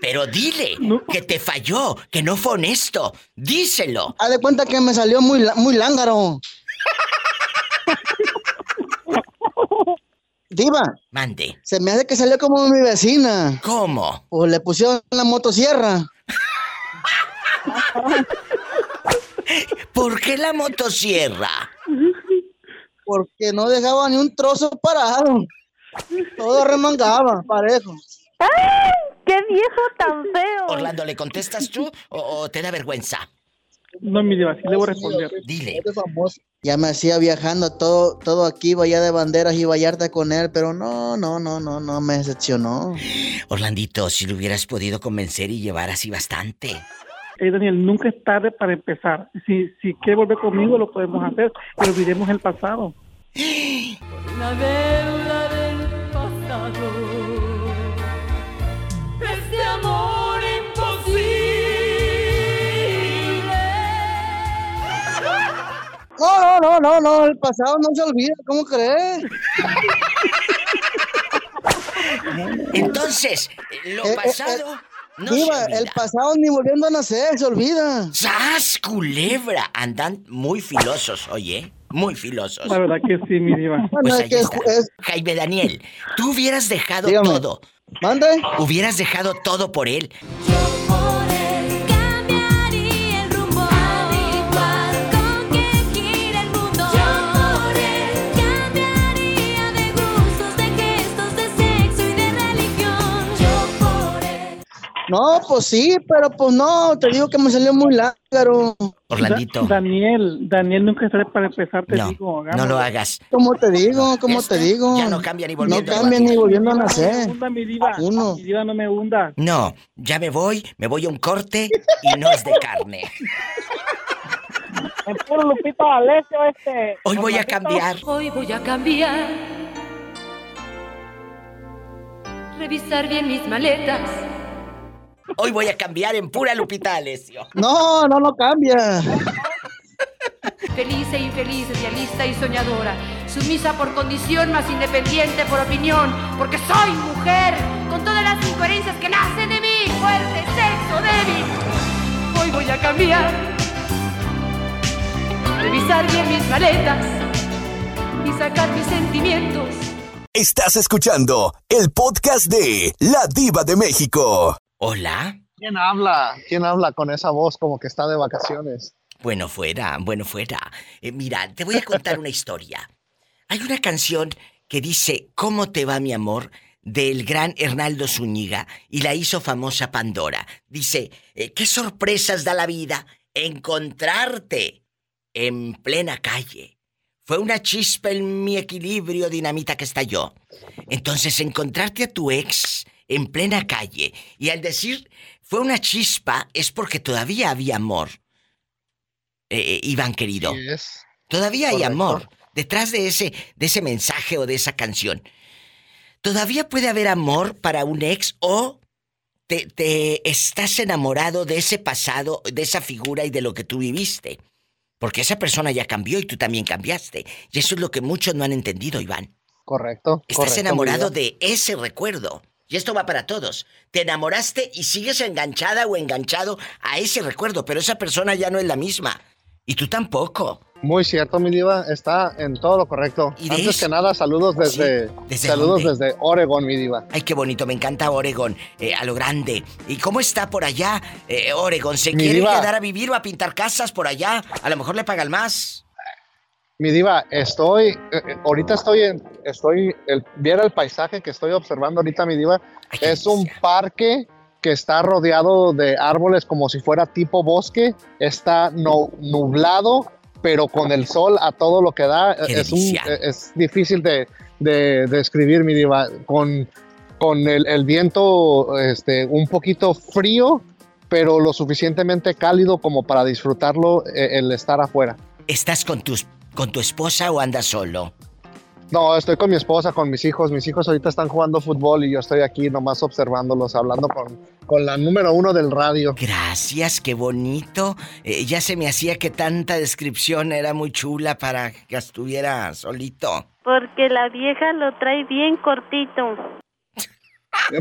Pero dile que te falló, que no fue honesto. Díselo. Haz de cuenta que me salió muy, muy lángaro. Diva. Mande. Se me hace que salió como mi vecina. ¿Cómo? Pues le pusieron la motosierra. ¿Por qué la motosierra? Porque no dejaba ni un trozo parado. Todo remangaba, parejo. ¡Ay! ¡Qué viejo tan feo! Orlando, ¿le contestas tú o, o te da vergüenza? No, mi diva, sí le voy a responder. Dile. Ya me hacía viajando todo, todo aquí, vaya de banderas y Vallarta con él, pero no, no, no, no, no, me decepcionó. Orlandito, si lo hubieras podido convencer y llevar así bastante. Eh, Daniel, nunca es tarde para empezar. Si, si quiere volver conmigo, lo podemos hacer, pero olvidemos el pasado. Una deuda No, no, no, no, no, el pasado no se olvida, ¿cómo crees? Entonces, lo Eh, eh, pasado no Diva, se olvida. el pasado ni volviendo a nacer, se olvida. ¡Sas, culebra! Andan muy filosos, oye. Muy filosos. La verdad que sí, mi diva. Pues ahí está. Jaime Daniel, tú hubieras dejado Dígame. todo. ¿Mande? Hubieras dejado todo por él. No, pues sí, pero pues no, te digo que me salió muy lángaro. Orlandito. Da- Daniel, Daniel, nunca tarde para empezar, te No, digo. no lo hagas. ¿Cómo te digo? ¿Cómo te digo? ya no cambia ni No volviendo a cambia nacer. ni volviendo a No nacer. hunda, mi diva. Uno. Mi diva, no me hunda. No, ya me voy, me voy a un corte y no es de carne. En puro Lupito D'Alessio este. Hoy voy a cambiar. Hoy voy a cambiar. Revisar bien mis maletas. Hoy voy a cambiar en pura Lupita Alessio. No, no, no cambia. Feliz e infeliz, idealista y soñadora. Sumisa por condición, más independiente por opinión. Porque soy mujer, con todas las incoherencias que nacen de mí. Fuerte, sexo, débil. Hoy voy a cambiar. Revisar bien mis maletas. Y sacar mis sentimientos. Estás escuchando el podcast de La Diva de México. Hola. ¿Quién habla? ¿Quién habla con esa voz como que está de vacaciones? Bueno, fuera, bueno, fuera. Eh, mira, te voy a contar una historia. Hay una canción que dice ¿Cómo te va mi amor? del gran Hernaldo Zúñiga y la hizo famosa Pandora. Dice, eh, qué sorpresas da la vida encontrarte en plena calle. Fue una chispa en mi equilibrio dinamita que estalló. Entonces, encontrarte a tu ex en plena calle y al decir fue una chispa es porque todavía había amor. Eh, eh, Iván querido. Todavía hay Correcto. amor detrás de ese de ese mensaje o de esa canción. Todavía puede haber amor para un ex o te, te estás enamorado de ese pasado, de esa figura y de lo que tú viviste. Porque esa persona ya cambió y tú también cambiaste. Y eso es lo que muchos no han entendido, Iván. Correcto. Estás correcto, enamorado de ese recuerdo. Y esto va para todos. Te enamoraste y sigues enganchada o enganchado a ese recuerdo, pero esa persona ya no es la misma. Y tú tampoco. Muy cierto, mi diva, está en todo lo correcto. ¿Y de Antes eso? que nada, saludos desde, ¿desde saludos dónde? desde Oregon, mi diva. Ay, qué bonito, me encanta Oregon, eh, a lo grande. ¿Y cómo está por allá, eh, Oregon? ¿Se Mi quiere diva. quedar a vivir o a pintar casas por allá? A lo mejor le pagan más. Mi diva, estoy, eh, eh, ahorita estoy en, estoy, el, viera el paisaje que estoy observando ahorita, mi diva, es un parque que está rodeado de árboles como si fuera tipo bosque, está no, nublado, pero con el sol a todo lo que da, Qué es, un, eh, es difícil de, de, de escribir, mi diva, con, con el, el viento este, un poquito frío, pero lo suficientemente cálido como para disfrutarlo eh, el estar afuera. ¿Estás con tus con tu esposa o andas solo? No, estoy con mi esposa, con mis hijos. Mis hijos ahorita están jugando fútbol y yo estoy aquí nomás observándolos, hablando con, con la número uno del radio. Gracias, qué bonito. Eh, ya se me hacía que tanta descripción era muy chula para que estuviera solito. Porque la vieja lo trae bien cortito.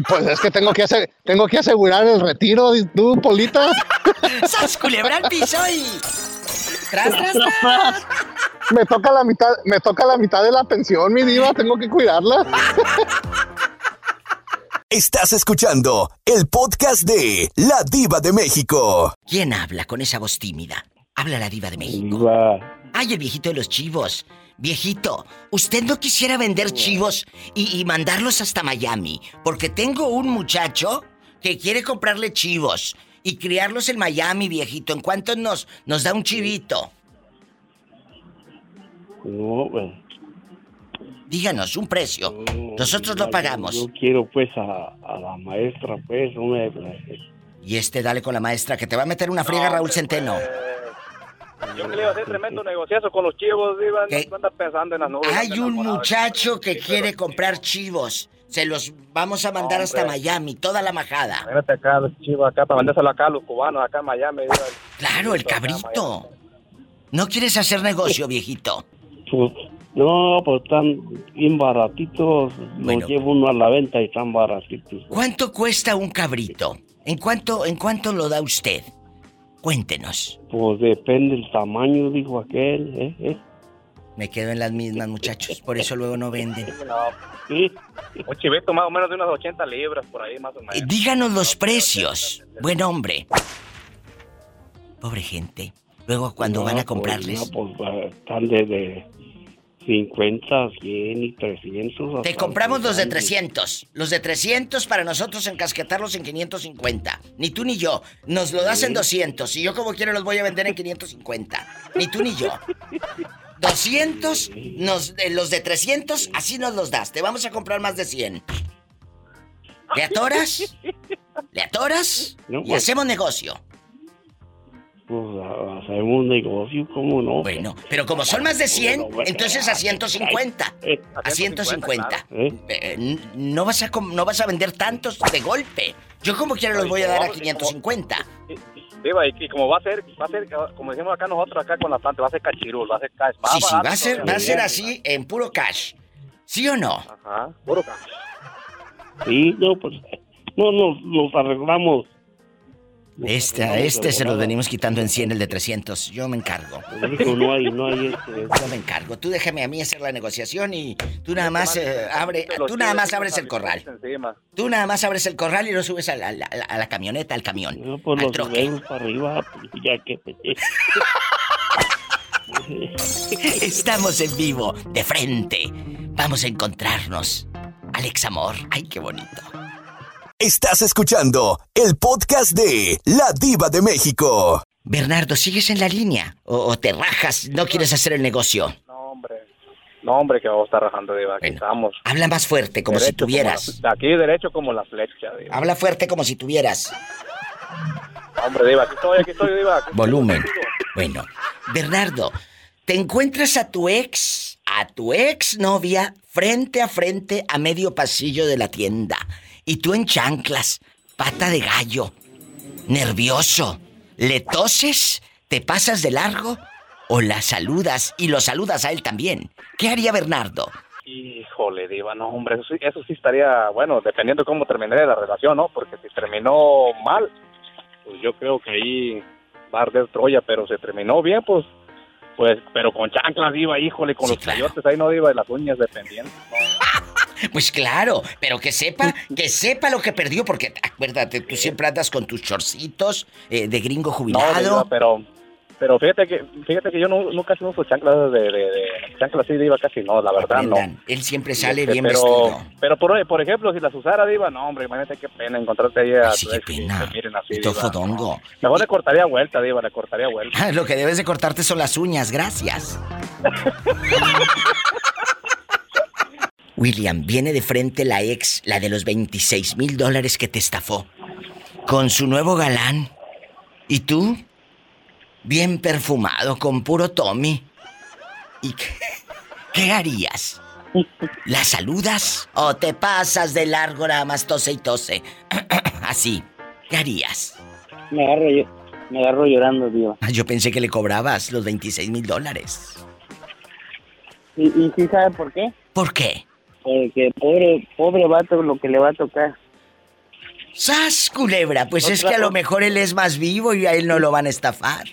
Pues es que tengo que hacer, tengo que asegurar el retiro, tú, Polita. ¡Sas culebra piso y... ¡Tras, tras, tras! Me toca la mitad, me toca la mitad de la pensión, mi diva, tengo que cuidarla. Estás escuchando el podcast de La Diva de México. ¿Quién habla con esa voz tímida? Habla la diva de México. Diva. Ay, el viejito de los chivos. Viejito, ¿usted no quisiera vender chivos y, y mandarlos hasta Miami? Porque tengo un muchacho que quiere comprarle chivos y criarlos en Miami, viejito. ¿En cuánto nos, nos da un chivito? No, pues, Díganos un precio. Nosotros lo pagamos. Yo quiero pues a, a la maestra, pues, no me... Y este dale con la maestra que te va a meter una friega Raúl Centeno. Yo que le iba a hacer tremendo negociazo con los chivos, pensando en las nubes. Hay un muchacho que quiere comprar chivos. Se los vamos a mandar hasta. Miami, toda la majada. Imagínate acá los chivos acá para vendérselo acá a los cubanos acá en Miami. Claro, el cabrito. ¿No quieres hacer negocio, viejito? Pues, no, pues están bien baratitos. Bueno. Los llevo uno a la venta y están baratitos. ¿Cuánto cuesta un cabrito? ¿En cuánto, en cuánto lo da usted? Cuéntenos. Pues depende del tamaño, dijo aquel. ¿eh? ¿eh? Me quedo en las mismas, muchachos. Por eso luego no venden. No, un chivito más o menos de unas 80 libras por ahí, más o menos. Díganos los precios. Buen hombre. Pobre gente. Luego cuando No, van a pues, comprarles. no, pues, están desde 50, 100 y 300. Te compramos los de grandes. 300. Los de 300 para nosotros encasquetarlos en 550. Ni tú ni yo. Nos lo das en 200. Y yo como quiero los voy a vender en 550. Ni tú ni yo. 200, nos, eh, los de 300, así nos los das. Te vamos a comprar más de 100. ¿Le atoras? ¿Le atoras? No, y pues. hacemos negocio. Pues a- hacemos negocio, ¿cómo no? Bueno, pero como son más de 100, Bueno, bueno, entonces a 150. eh, A 150. ¿eh? Eh, no, vas a, no vas a vender tantos de golpe. Yo como quiera los voy a dar a 550. Diva, y, y como va a ser, va a ser, como decimos acá nosotros, acá con la planta, va a ser cachirul, va a ser cash. Sí, sí, va a ser, va a ser así en puro cash. ¿Sí o no? Ajá, puro cash. Sí, no, pues. No, nos los arreglamos. Este, a este se los venimos quitando en 100 el de 300. Yo me encargo. No hay, no hay este. Yo me encargo. Tú déjame a mí hacer la negociación y tú nada más eh, abre, tú nada más abres el corral. Tú nada más abres el corral y lo subes a la, a la- a la camioneta, al camión. No, pues al los troque. subimos para arriba, pues, ya que. Estamos en vivo, de frente. Vamos a encontrarnos. Alex Amor, ay, qué bonito. Estás escuchando el podcast de La Diva de México. Bernardo, ¿sigues en la línea? ¿O, o te rajas? ¿No quieres hacer el negocio? No, hombre. No, hombre, que vamos a estar rajando, Diva. Aquí estamos. Habla más fuerte, como si tuvieras. la- aquí derecho como la flecha, Diva. Habla fuerte como si tuvieras. Hombre, Diva, aquí estoy, aquí estoy, Diva. Aquí Volumen. Bueno, Bernardo, te encuentras a tu ex, a tu ex novia, frente a frente a medio pasillo de la tienda. Y tú en chanclas, pata de gallo, nervioso. ¿Le toses? ¿Te pasas de largo? ¿O la saludas y lo saludas a él también? ¿Qué haría Bernardo? Híjole, Diva, no, hombre, eso sí, eso sí estaría, bueno, dependiendo cómo termine la relación, ¿no? Porque si terminó mal, pues yo creo que ahí va a arder Troya, pero se terminó bien, pues, pues, pero con chanclas, Diva, híjole, con los chayotes ahí no, Diva, y las uñas dependiendo. Pues claro, pero que sepa, que sepa lo que perdió, porque acuérdate, tú siempre andas con tus chorcitos eh, de gringo No, jubilado. Diva, pero, pero fíjate que, fíjate que yo no, nunca no uso chanclas de, de, de chanclas así, Diva, casi no, la verdad, no. Aprendan, Él siempre sale Este, bien pero, vestido. Pero por, por ejemplo, si las usara, Diva, no, hombre, imagínate qué pena encontrarte ahí a tu ex y te miren así, Esto fodongo. Mejor le cortaría vuelta, Diva, le cortaría vuelta. Ah, Lo que debes de cortarte son las uñas, gracias. William, viene de frente la ex, la de los 26 mil dólares que te estafó, con su nuevo galán. ¿Y tú? bien perfumado, con puro Tommy. ¿Y qué, qué harías? ¿La saludas o te pasas de largo nada más tose y tose? Así. ¿Qué harías? Me agarro, yo, me agarro llorando, Diva. Ah, Yo pensé que le cobrabas los 26 mil dólares. ¿Y, ¿Y sí sabe por qué? ¿Por qué? Porque pobre, pobre vato lo que le va a tocar. ¡Sas, culebra! Pues es que a lo mejor él es más vivo y a él no lo van a estafar.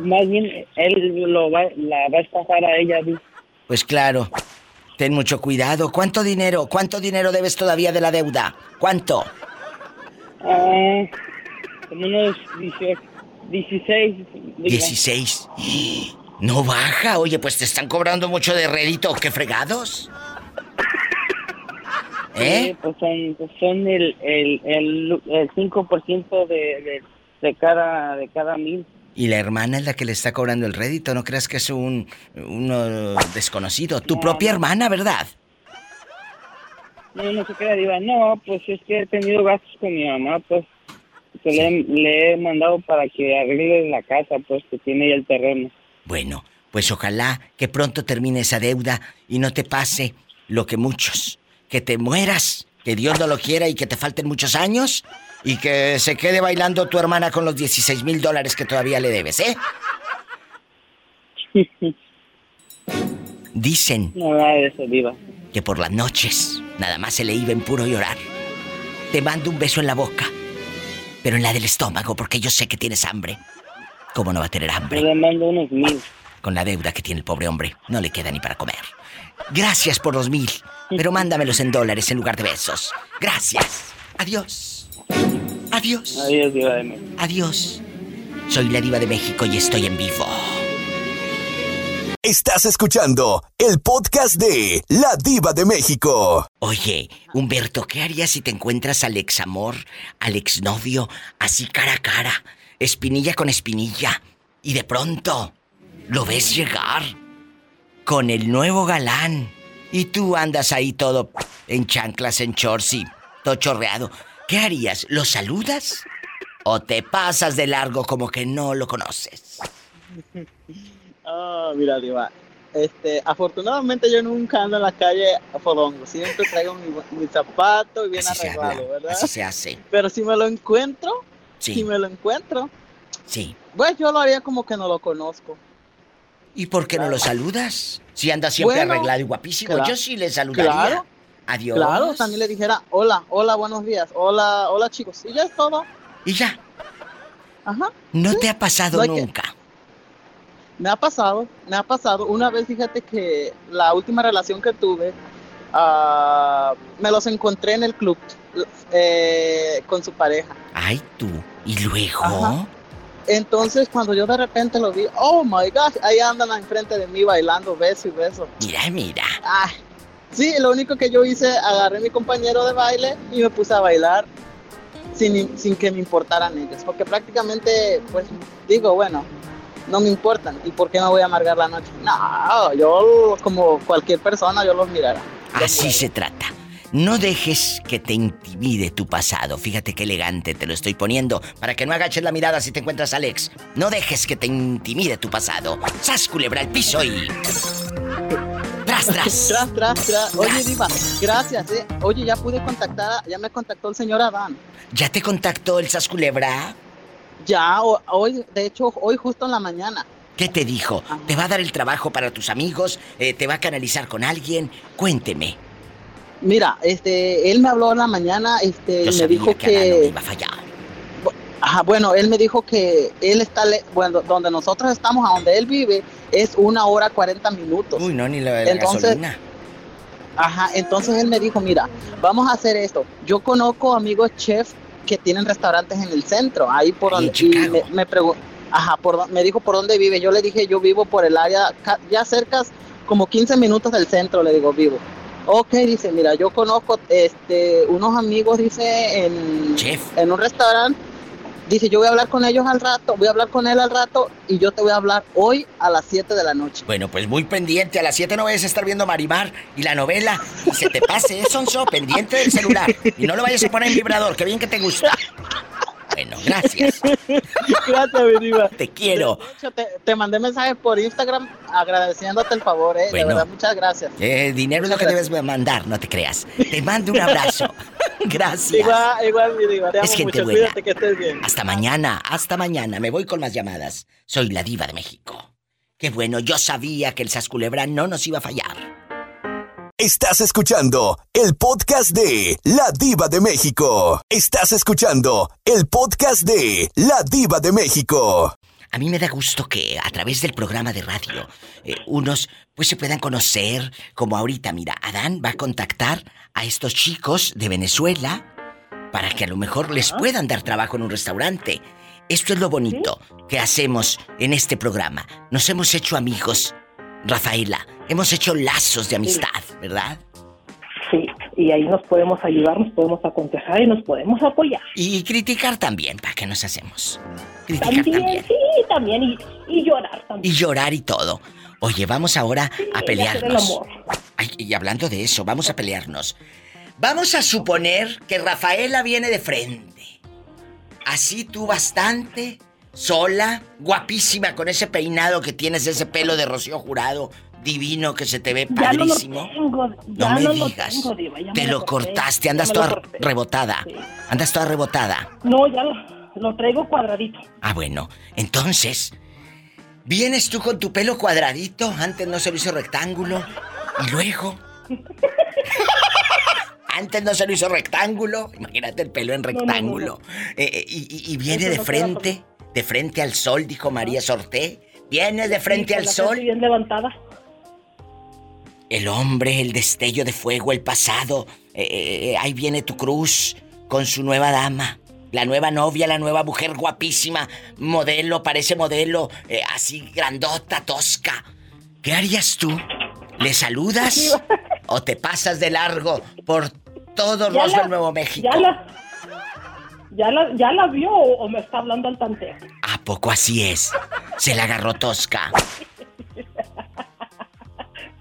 Más bien, él lo va, la va a estafar a ella, Diva. Pues claro. Ten mucho cuidado. ¿Cuánto dinero? ¿Cuánto dinero debes todavía de la deuda? ¿Cuánto? Ah, como unos 18, 16. Diva. 16. No baja. Oye, pues te están cobrando mucho de rédito. ¿Qué fregados? ¿Eh? Sí, pues son, pues son el, el, el, el 5% de, de, de, cada, de cada mil. Y la hermana es la que le está cobrando el rédito. No creas que es un uno desconocido. Tu propia hermana, ¿verdad? No, no se queda diva. No, pues es que he tenido gastos con mi mamá, pues. Que le, le he mandado para que arregle la casa, pues, que tiene ya el terreno. Bueno, pues ojalá que pronto termine esa deuda y no te pase lo que muchos. Que te mueras, que Dios no lo quiera y que te falten muchos años y que se quede bailando tu hermana con los 16 mil dólares que todavía le debes, ¿eh? Dicen No, nada de eso, diva. que por las noches nada más se le iba en puro llorar. Te mando un beso en la boca, pero en la del estómago porque yo sé que tienes hambre. ¿Cómo no va a tener hambre? Le mando unos mil. Con la deuda que tiene el pobre hombre, no le queda ni para comer. Gracias por los mil, pero mándamelos en dólares en lugar de besos. Gracias. Adiós. Adiós. Adiós, diva de México. Adiós. Soy la diva de México y estoy en vivo. Estás escuchando el podcast de La Diva de México. Oye, Humberto, ¿qué harías si te encuentras al ex amor, al exnovio, así cara a cara, espinilla con espinilla, y de pronto lo ves llegar con el nuevo galán y tú andas ahí todo en chanclas, en shorts y todo chorreado? ¿Qué harías? ¿Lo saludas? ¿O te pasas de largo como que no lo conoces? Ah, mira, Diva. Este, afortunadamente yo nunca ando en la calle a fodongo. Siempre traigo mi, mi zapato y bien Así arreglado, habla, ¿verdad? así se hace. Pero si me lo encuentro, Sí. si me lo encuentro, Sí. pues yo lo haría como que no lo conozco. ¿Y por qué no lo saludas? Si anda siempre Bueno, arreglado y guapísimo, yo sí le saludaría. Claro. Adiós. Claro, también le dijera, hola, hola, buenos días, hola, hola chicos. Y ya es todo. Y ya. Ajá. No Sí. te ha pasado No hay que- nunca. Me ha pasado, me ha pasado. Una vez, fíjate que la última relación que tuve, ah, me los encontré en el club eh, con su pareja. Ay, tú. ¿Y luego? Ajá. Entonces, cuando yo de repente lo vi, oh my gosh, ahí andan enfrente de mí bailando, beso y beso. Mira, mira. Ay, sí, lo único que yo hice, agarré a mi compañero de baile y me puse a bailar sin, sin que me importaran ellos. Porque prácticamente, pues, digo, bueno, no me importan. ¿Y por qué me voy a amargar la noche? No, yo, como cualquier persona, yo los mirará. Así se trata. No dejes que te intimide tu pasado. Fíjate qué elegante te lo estoy poniendo para que no agaches la mirada si te encuentras a Alex. No dejes que te intimide tu pasado. ¡Sas, culebra al piso y. ¡Tras, tras! tras, tras, tras. Oye, Diva, gracias, eh. Oye, ya pude contactar, ya me contactó el señor Adán. ¿Ya te contactó el Sas Culebra? Ya, hoy, de hecho, hoy justo en la mañana. ¿Qué te dijo? ¿Te va a dar el trabajo para tus amigos? Eh, ¿Te va a canalizar con alguien? Cuénteme. Mira, este, él me habló en la mañana, este, Yo y me dijo que Adán no que, iba a fallar. ajá, bueno, él me dijo que él está, le- bueno, donde nosotros estamos, a donde él vive, es una hora cuarenta minutos. Uy, no, ni la, la Entonces, gasolina. Ajá, entonces él me dijo, mira, vamos a hacer esto. Yo conozco amigos chefs que tienen restaurantes en el centro, ahí por donde, y me, me pregun- ajá, por, me dijo por dónde vive. Yo le dije, yo vivo por el área, ya cerca, como 15 minutos del centro, le digo, vivo. Ok, dice, mira, yo conozco este, unos amigos, dice, en, en un restaurante. Dice, yo voy a hablar con ellos al rato, voy a hablar con él al rato y yo te voy a hablar hoy a las 7 de la noche. Bueno, pues muy pendiente. A las 7 no vayas a estar viendo Marimar y la novela. Y se te pase, ¿eh, Sonso? Pendiente del celular. Y no lo vayas a poner en vibrador, que bien que te gusta. Bueno, gracias. Gracias, mi diva. Te quiero. De hecho, te, te mandé mensajes por Instagram agradeciéndote el favor, ¿eh? Bueno. De verdad, muchas gracias. Eh, dinero es lo que debes mandar, no te creas. Te mando un abrazo. Gracias. Igual, igual, mi diva. Te amo Es gente mucho. buena. Cuídate que estés bien. Hasta mañana, hasta mañana. Me voy con más llamadas. Soy la diva de México. Qué bueno, yo sabía que el Sasculebra no nos iba a fallar. Estás escuchando el podcast de La Diva de México. Estás escuchando el podcast de La Diva de México. A mí me da gusto que a través del programa de radio eh, unos pues se puedan conocer, como ahorita, mira, Adán va a contactar a estos chicos de Venezuela para que a lo mejor les puedan dar trabajo en un restaurante. Esto es lo bonito que hacemos en este programa. Nos hemos hecho amigos, Rafaela, hemos hecho lazos de amistad, ¿verdad? Sí, y ahí nos podemos ayudar, nos podemos aconsejar y nos podemos apoyar. Y criticar también, ¿para qué nos hacemos? Criticar También, también. sí, también, y, y llorar también. Y llorar y todo. Oye, vamos ahora a el pelearnos. amor. Ay, y hablando de eso, vamos a pelearnos. Vamos a suponer que Rafaela viene de frente. Así tú bastante, sola, guapísima, con ese peinado que tienes, ese pelo de rocío jurado, divino que se te ve Ya no lo padrísimo. tengo, ya No me no lo digas. tengo, Diva, ya Te me lo corté, cortaste, andas toda corté. rebotada. Andas toda rebotada. No, ya lo, lo traigo cuadradito. Ah, bueno. Entonces, vienes tú con tu pelo cuadradito, antes no se lo hizo rectángulo, y luego... antes no se lo hizo rectángulo, imagínate el pelo en rectángulo. Eh, eh, y, viene Eso de frente, de frente al sol, dijo María Sorté. Viene de frente Sí, al sol. bien levantada. El hombre, el destello de fuego, el pasado. Eh, eh, eh, ahí viene tu cruz con su nueva dama. La nueva novia, la nueva mujer guapísima. Modelo, parece modelo. eh, así grandota, tosca. ¿Qué harías tú? ¿Le saludas? ¿O te pasas de largo por todo Roswell, Nuevo México? Ya la, ya la, ya la vio o, o me está hablando al tanteo. ¿A poco así es? Se la agarró tosca.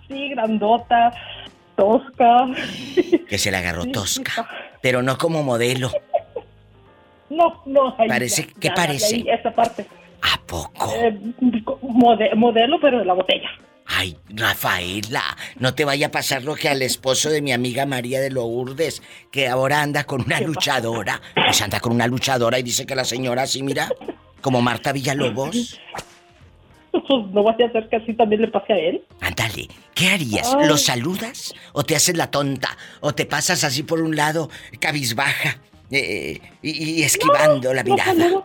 Sí, grandota, tosca. Que se la agarró tosca. Pero no como modelo. No, no. ahí Parece- ya, ¿qué ya, parece? ahí, esa parte. ¿A poco? Eh, mode- modelo, pero de la botella. Ay, Rafaela, no te vaya a pasar lo que al esposo de mi amiga María de Lourdes, que ahora anda con una luchadora. Pues anda con una luchadora y dice que la señora así, mira, como Marta Villalobos. Pues no vas a hacer que así también le pase a él. Ándale, ¿qué harías? Ay. ¿Lo saludas? ¿O te haces la tonta? ¿O te pasas así por un lado, cabizbaja, eh, y, y esquivando la mirada?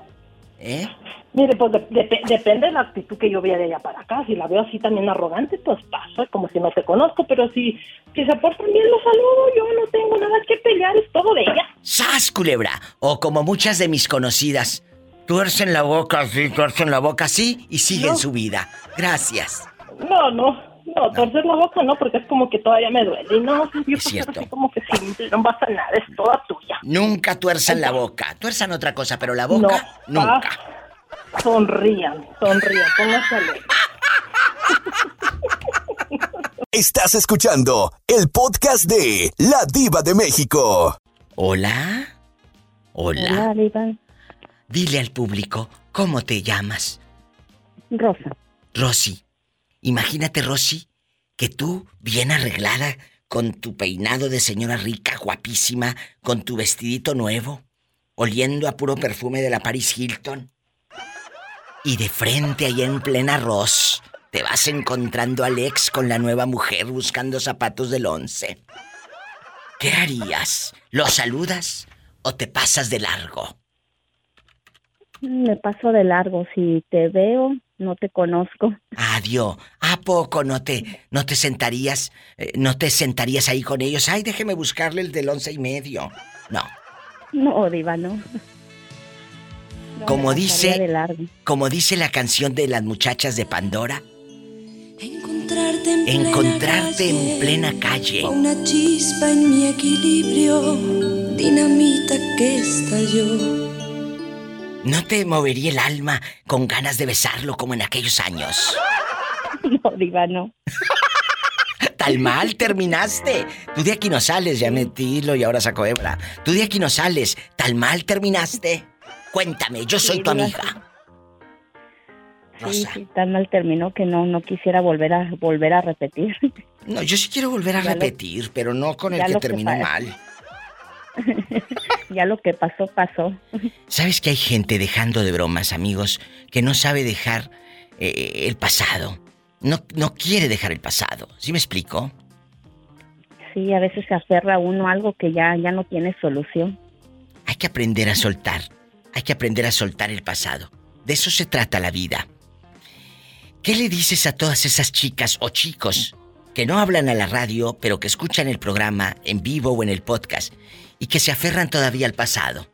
¿Eh? Mire, pues de- de- depende de la actitud que yo vea de allá para acá. Si la veo así también arrogante, pues paso, como si no te conozco. Pero si, si se portan bien, lo saludo. Yo no tengo nada que pelear, es todo de ella. ¡Sas, culebra! O como muchas de mis conocidas, tuercen la boca así, tuercen la boca así y siguen No. su vida. Gracias. No, no, no, torcer la boca no, porque es como que todavía me duele. Y no, yo Es cierto. así como que simple, no pasa nada, es toda tuya. Nunca tuerzan la boca. Tuerzan otra cosa, pero la boca, No. nunca. Ah, sonrían, sonrían, pónganse alegres. Estás escuchando el podcast de La Diva de México. ¿Hola? Hola. Hola, Diva. Dile al público, ¿cómo te llamas? Rosa. Rosy. Imagínate, Rosy, que tú, bien arreglada, con tu peinado de señora rica, guapísima, con tu vestidito nuevo, oliendo a puro perfume de la Paris Hilton. Y de frente, ahí en plena arroz, te vas encontrando a Alex con la nueva mujer buscando zapatos del once. ¿Qué harías? ¿Lo saludas o te pasas de largo? Me paso de largo. Si te veo, no te conozco. Adiós. ¿A poco no te, no te sentarías, eh, no te sentarías ahí con ellos? Ay, déjeme buscarle el del once y medio. No. No, Diva, no. No, Como dice, de largo. como dice la canción de las muchachas de Pandora, Encontrarte en encontrarte plena en plena calle. Una chispa en mi equilibrio, dinamita que estalló. ¿No te movería el alma con ganas de besarlo como en aquellos años? No, Diva, no. Tal mal terminaste. Tú de aquí no sales, ya metí hilo y ahora saco hebra. Tú de aquí no sales. Tal mal terminaste. Cuéntame, yo soy Sí, tu amiga. Sí, sí, tan mal terminó que no, no quisiera volver a volver a repetir. No, yo sí quiero volver a Ya lo- repetir, pero no con el que terminó mal. ya lo que pasó, pasó. ¿Sabes que hay gente dejando de bromas, amigos, que no sabe dejar eh, el pasado? No, no quiere dejar el pasado. ¿Sí me explico? Sí, a veces se aferra uno a algo que ya, ya no tiene solución. Hay que aprender a soltar. Hay que aprender a soltar el pasado. De eso se trata la vida. ¿Qué le dices a todas esas chicas o chicos que no hablan a la radio, pero que escuchan el programa en vivo o en el podcast y que se aferran todavía al pasado?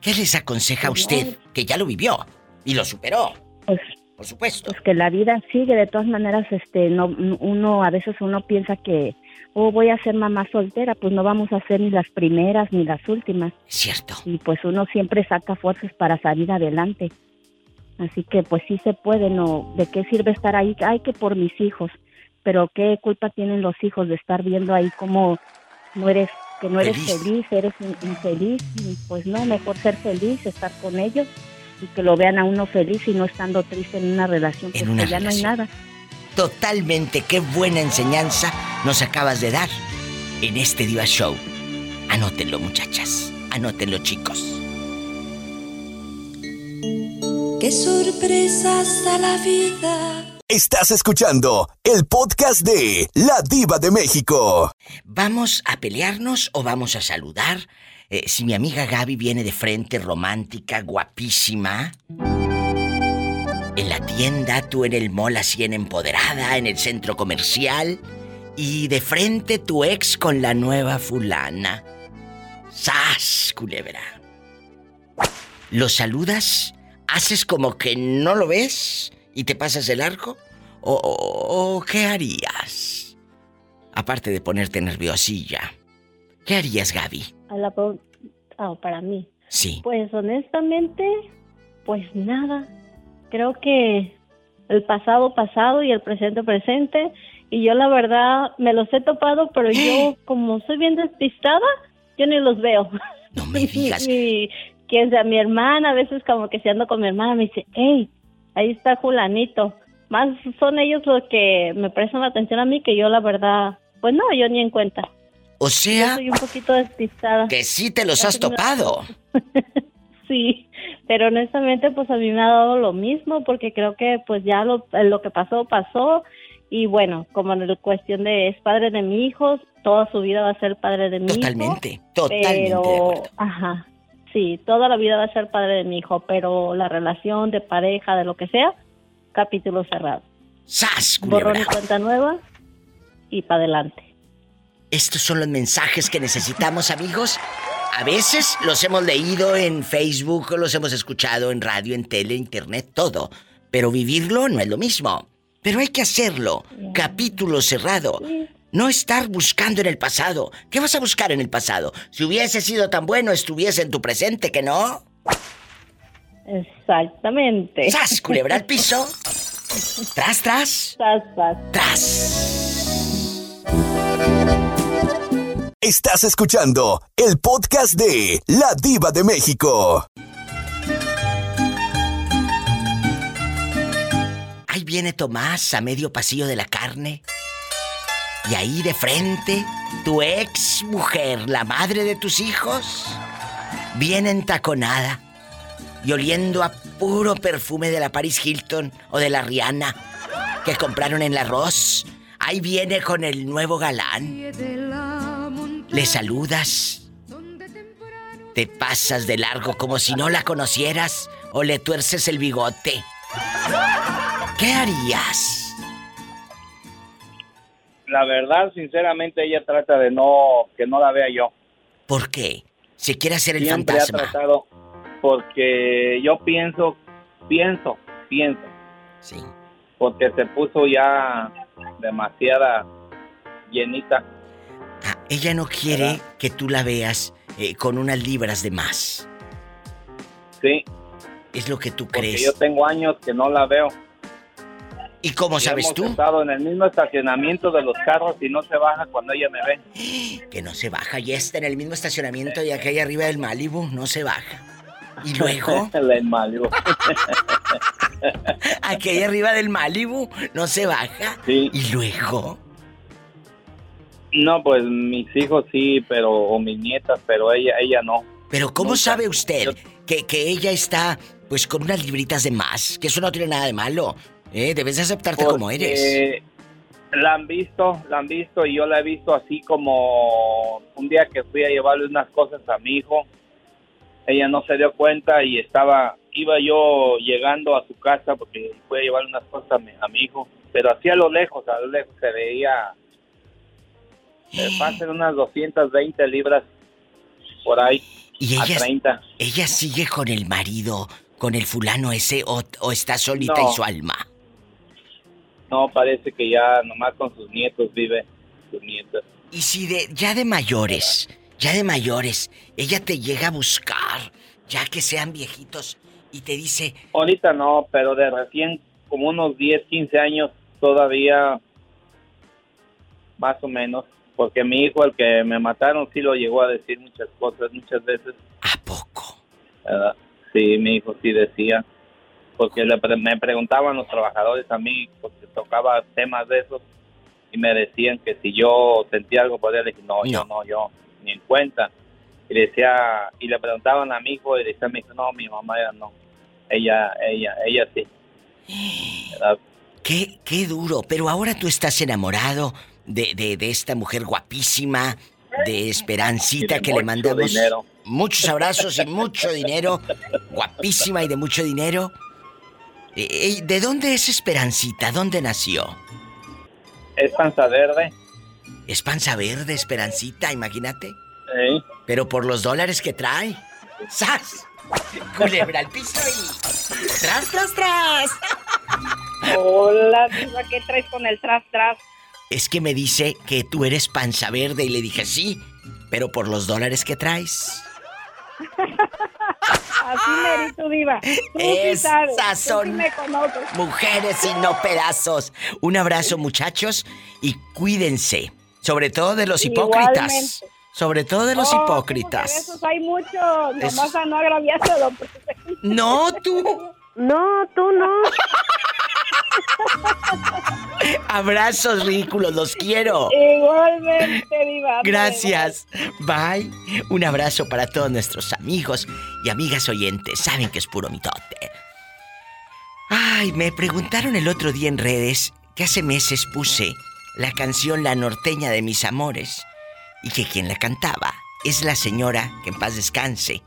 ¿Qué les aconseja a usted que ya lo vivió y lo superó? Pues, Por supuesto. Pues que la vida sigue, de todas maneras, este, no, uno, a veces uno piensa que, oh, voy a ser mamá soltera, pues no vamos a ser ni las primeras ni las últimas. Cierto. Y pues uno siempre saca fuerzas para salir adelante. Así que pues sí se puede, ¿no? ¿De qué sirve estar ahí? Ay, que por mis hijos. Pero qué culpa tienen los hijos de estar viendo ahí como no eres, que no eres Feliz. feliz, eres in- infeliz. Y pues no, mejor ser feliz, estar con ellos y que lo vean a uno feliz y no estando triste en una relación, pues una que ya no hay relación. nada. Totalmente, qué buena enseñanza nos acabas de dar en este Diva Show. Anótenlo, muchachas. Anótenlo, chicos. Qué sorpresas da la vida. Estás escuchando el podcast de La Diva de México. ¿Vamos a pelearnos o vamos a saludar? Eh, si mi amiga Gaby viene de frente, romántica, guapísima. En la tienda, tú en el mall así en empoderada, en el centro comercial. Y de frente tu ex con la nueva fulana. ¡Sas, culebra! ¿Lo saludas? ¿Haces como que no lo ves y te pasas el arco? ¿O, o- o qué harías? Aparte de ponerte nerviosilla. ¿Qué harías, Gaby? A la ah, para mí. Sí. Pues honestamente, pues nada. Creo que el pasado pasado y el presente presente. Y yo la verdad me los he topado, pero yo como soy bien despistada, yo ni los veo. No me digas. y quien sea mi hermana, a veces como que si ando con mi hermana me dice, hey, ahí está Julanito. Más son ellos los que me prestan atención a mí que yo la verdad, pues no, yo ni en cuenta. O Yo sea, soy un poquito despistada. que sí te los has topado. Sí, pero honestamente pues a mí me ha dado lo mismo porque creo que pues ya lo, lo que pasó pasó y bueno, como en la cuestión de es padre de mi hijo, toda su vida va a ser padre de mi Totalmente, hijo. totalmente de Pero, ajá, sí, toda la vida va a ser padre de mi hijo, pero la relación de pareja, de lo que sea, capítulo cerrado. ¡Sas, Borrón y culebra! cuenta nueva y para adelante. Estos son los mensajes que necesitamos, amigos. A veces los hemos leído en Facebook, los hemos escuchado en radio, en tele, internet, todo. Pero vivirlo no es lo mismo. Pero hay que hacerlo. Capítulo cerrado. No estar buscando en el pasado. ¿Qué vas a buscar en el pasado? Si hubiese sido tan bueno, estuviese en tu presente, ¿que no? Exactamente. ¡Sas, culebra al piso! ¡Tras, tras! ¡Tras, tras! ¡Tras! Estás escuchando el podcast de La Diva de México. Ahí viene Tomás a medio pasillo de la carne. Y ahí de frente, tu ex mujer, la madre de tus hijos, bien entaconada y oliendo a puro perfume de la Paris Hilton o de la Rihanna que compraron en la Ross. Ahí viene con el nuevo galán. Le saludas. Te pasas de largo como si no la conocieras o le tuerces el bigote. ¿Qué harías? La verdad, sinceramente, ella trata de no, que no la vea yo. ¿Por qué? Se quiere hacer el Siempre fantasma. ha tratado, porque yo pienso, pienso, pienso. Sí. Porque se puso ya demasiada llenita. Ah, ella no quiere que tú la veas eh, con unas libras de más. Sí. Es lo que tú Porque crees. yo tengo años que no la veo. ¿Y cómo Y sabes hemos tú? estado en el mismo estacionamiento de los carros y no se baja cuando ella me ve. Que no se baja y está en el mismo estacionamiento y aquí arriba del Malibu no se baja. ¿Y luego? En Malibu. Aquí arriba del Malibu no se baja. Sí. ¿Y luego? No, pues mis hijos sí, pero o mis nietas, pero ella ella no. Pero ¿cómo sabe usted que, que ella está pues con unas libritas de más? Que eso no tiene nada de malo. ¿Eh? Debes de aceptarte como eres. La han visto, la han visto y yo la he visto así como un día que fui a llevarle unas cosas a mi hijo. Ella no se dio cuenta y estaba, iba yo llegando a su casa porque fui a llevarle unas cosas a mi, a mi hijo, pero así a lo lejos, a lo lejos se veía, se pasan unas 220 libras por ahí, Y a ella, 30. ella sigue con el marido, con el fulano ese, o, o está solita No. y su alma. No, parece que ya nomás con sus nietos vive, sus nietos. Y si de, ya de mayores, ya de mayores, ella te llega a buscar, ya que sean viejitos, y te dice, Ahorita no, pero de recién como unos 10, 15 años todavía más o menos, porque mi hijo, el que me mataron, sí lo llegó a decir muchas cosas, muchas veces. ¿A poco? Sí, mi hijo sí decía, porque le pre- me preguntaban los trabajadores a mí, porque tocaba temas de esos, y me decían que si yo sentía algo por él, le dije, no, yo no, yo ni en cuenta. Y le decía, y le preguntaban a mi hijo, y decía mi hijo, no, mi mamá ya no, ella, ella, ella sí. Qué, qué duro, pero ahora tú estás enamorado de, de, de esta mujer guapísima, de Esperancita, que le mandamos dinero. muchos abrazos y mucho dinero, guapísima y de mucho dinero. Eh, eh, ¿De dónde es Esperancita? ¿Dónde nació? Es panza verde. Es panza verde, Esperancita, imagínate. Sí. Pero por los dólares que trae. ¡Sas! Culebra al piso y. ¡Tras, tras, tras! Hola, diva, ¿qué traes con el tras tras? Es que me dice que tú eres panza verde y le dije sí, pero por los dólares que traes. Así merito, diva. Tú sí Esas sabes, tú sí son me conoces. Mujeres y no pedazos. Un abrazo, muchachos, y cuídense. Sobre todo de los hipócritas. Igualmente. Sobre todo de los Oh, hipócritas. Esos hay muchos, nomás a no agraviarse a don No, tú. No, tú no. Abrazos ridículos, los quiero. Igualmente, diva. Gracias. Bye. Un abrazo para todos nuestros amigos y amigas oyentes. Saben que es puro mitote. Ay, me preguntaron el otro día en redes que hace meses puse la canción La norteña de mis amores y que quien la cantaba es la señora, que en paz descanse,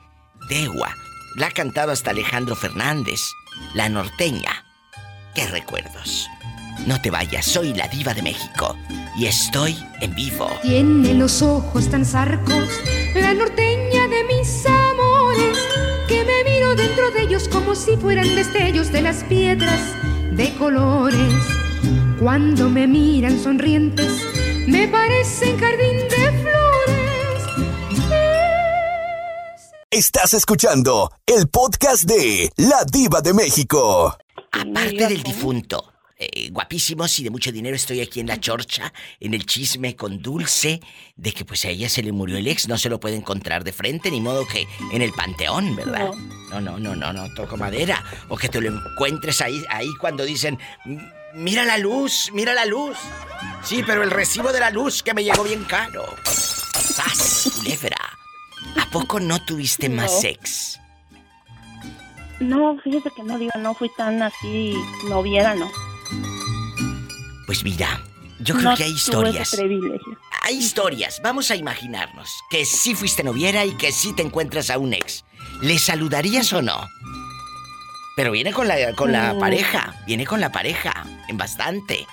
Tegua. La ha cantado hasta Alejandro Fernández, La norteña. ¡Qué recuerdos! No te vayas, soy la diva de México y estoy en vivo. Tiene los ojos tan zarcos, la norteña de mis amores, que me miro dentro de ellos como si fueran destellos de las piedras de colores. Cuando me miran sonrientes, me parecen jardín de flores. Estás escuchando el podcast de La Diva de México. Aparte del difunto, eh, guapísimos y de mucho dinero, estoy aquí en la chorcha, en el chisme con Dulce, de que pues a ella se le murió el ex, no se lo puede encontrar de frente, ni modo que en el panteón, ¿verdad? No, no, no, no, no, toco madera. O que te lo encuentres ahí, ahí cuando dicen, "M- mira la luz, mira la luz. Sí, pero el recibo de la luz que me llegó bien caro. ¡Sas, culebra! ¿A poco no tuviste más No. sex? No, fíjese que no digo, no fui tan así noviera, no. Pues mira, yo creo No que hay tuve historias. privilegio. Hay historias. Vamos a imaginarnos que sí fuiste noviera y que sí te encuentras a un ex. ¿Le saludarías o no? Pero viene con la, con la Mm. pareja. Viene con la pareja. En bastante.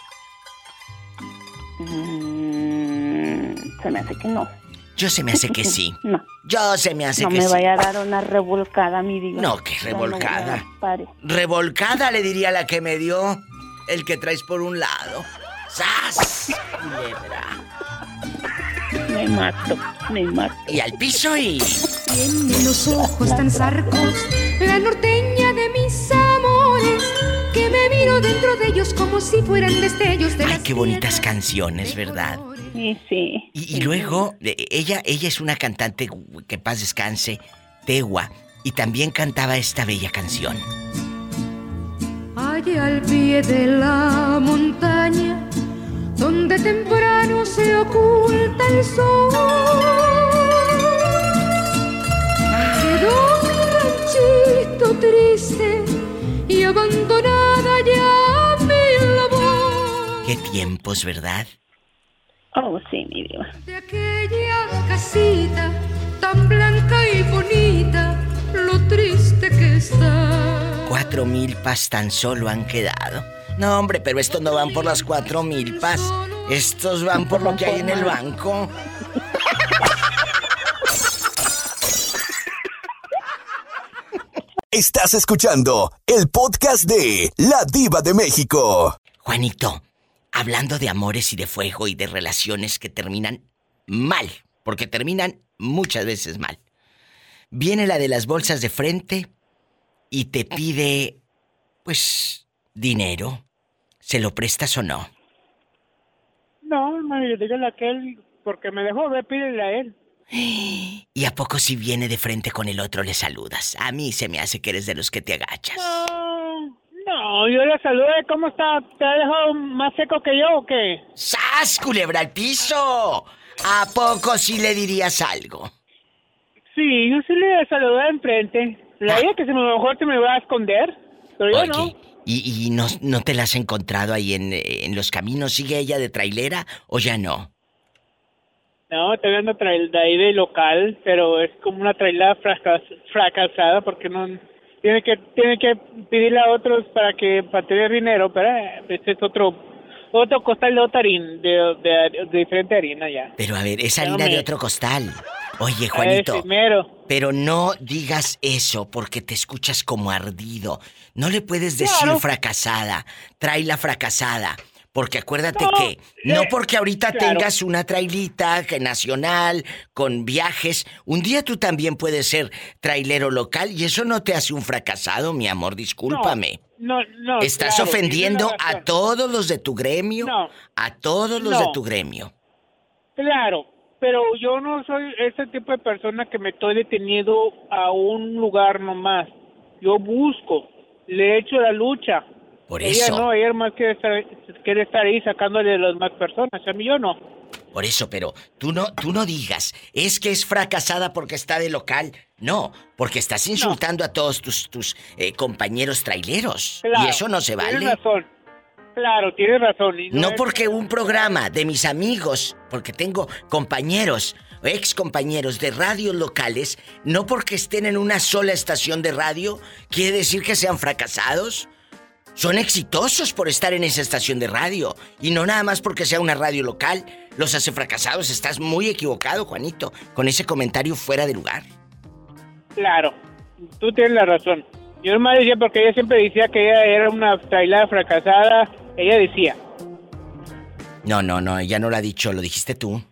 Mm, se me hace que no. Yo se me hace que sí. No. Yo se me hace no que me sí. vaya a dar una revolcada, mi diva. No, qué Ya revolcada. no, pare. Revolcada le diría la que me dio el que traes por un lado. ¡Sas! Culebra. Me mato, me mato. Y al piso y. Tiene los ojos tan zarcos, la norteña de mis amores, que me miro dentro de ellos como si fueran destellos de Ay, qué bonitas canciones, ¿verdad? Sí, sí. Y, y luego, eh, ella, ella es una cantante que paz descanse, Tegua, y también cantaba esta bella canción. Allá al pie de la montaña, donde temprano se oculta el sol. Quedó mi ranchito triste y abandonada ya mi labor. Qué tiempos, ¿verdad? Oh, sí, mi diva. De aquella casita tan blanca y bonita, lo triste que está. Cuatro milpas tan solo han quedado. No, hombre, pero estos no van por las cuatro milpas. Estos van por lo que hay en el banco. Estás escuchando el podcast de La Diva de México. Juanito, hablando de amores y de fuego y de relaciones que terminan mal, porque terminan muchas veces mal. Viene la de las bolsas de frente y te pide, pues, dinero. ¿Se lo prestas o no? No, no, yo dígale a aquel, porque me dejó ver, pídele a él. ¿Y a poco si viene de frente con el otro le saludas? A mí se me hace que eres de los que te agachas. No, no, yo le saludé, ¿cómo está? ¿Te ha dejado más seco que yo o qué? ¡Sas, culebra al piso! ¿A poco sí le dirías algo? Sí, yo sí le saludé enfrente. La idea que se me a lo mejor se me va a esconder, pero yo no. ¿Y, y no, no te la has encontrado ahí en, en los caminos? ¿Sigue ella de trailera o ya no? No, estoy viendo trail de ahí de local, pero es como una trailera fracas- fracasada porque no tiene que tiene que pedirle a otros para que para tener dinero, pero eh, este es otro otro costal de otra harina, de, de- de diferente harina ya. Pero a ver, es harina de otro costal. Oye, Juanito. Ese. Pero no digas eso porque te escuchas como ardido. No le puedes decir Claro. fracasada. Tráela fracasada. Porque acuérdate No, que no eh, porque ahorita claro. tengas una trailita nacional con viajes, un día tú también puedes ser trailero local y eso no te hace un fracasado, mi amor, discúlpame. No, no. Estás claro, ofendiendo a todos los de tu gremio, No. a todos los de No. tu gremio. Claro, pero yo no soy ese tipo de persona que me estoy deteniendo a un lugar nomás. Yo busco, le echo la lucha. Por ella eso. no, ella más quiere estar, quiere estar ahí sacándole a las más personas. A mí yo no. Por eso, pero tú no, tú no digas, es que es fracasada porque está de local. No, porque estás insultando a todos tus, tus eh, compañeros traileros. Claro, y eso no se Tienes vale. razón. Claro, tienes razón. y No porque un programa de mis amigos, porque tengo compañeros, ex compañeros de radios locales, no porque estén en una sola estación de radio, quiere decir que sean fracasados. Son exitosos por estar en esa estación de radio. Y no nada más porque sea una radio local. Los hace fracasados. Estás muy equivocado, Juanito, con ese comentario fuera de lugar. Claro, tú tienes la razón. Yo nomás decía porque ella siempre decía que ella era una trailada fracasada. Ella decía. No, no, no, ella no lo ha dicho, lo dijiste tú.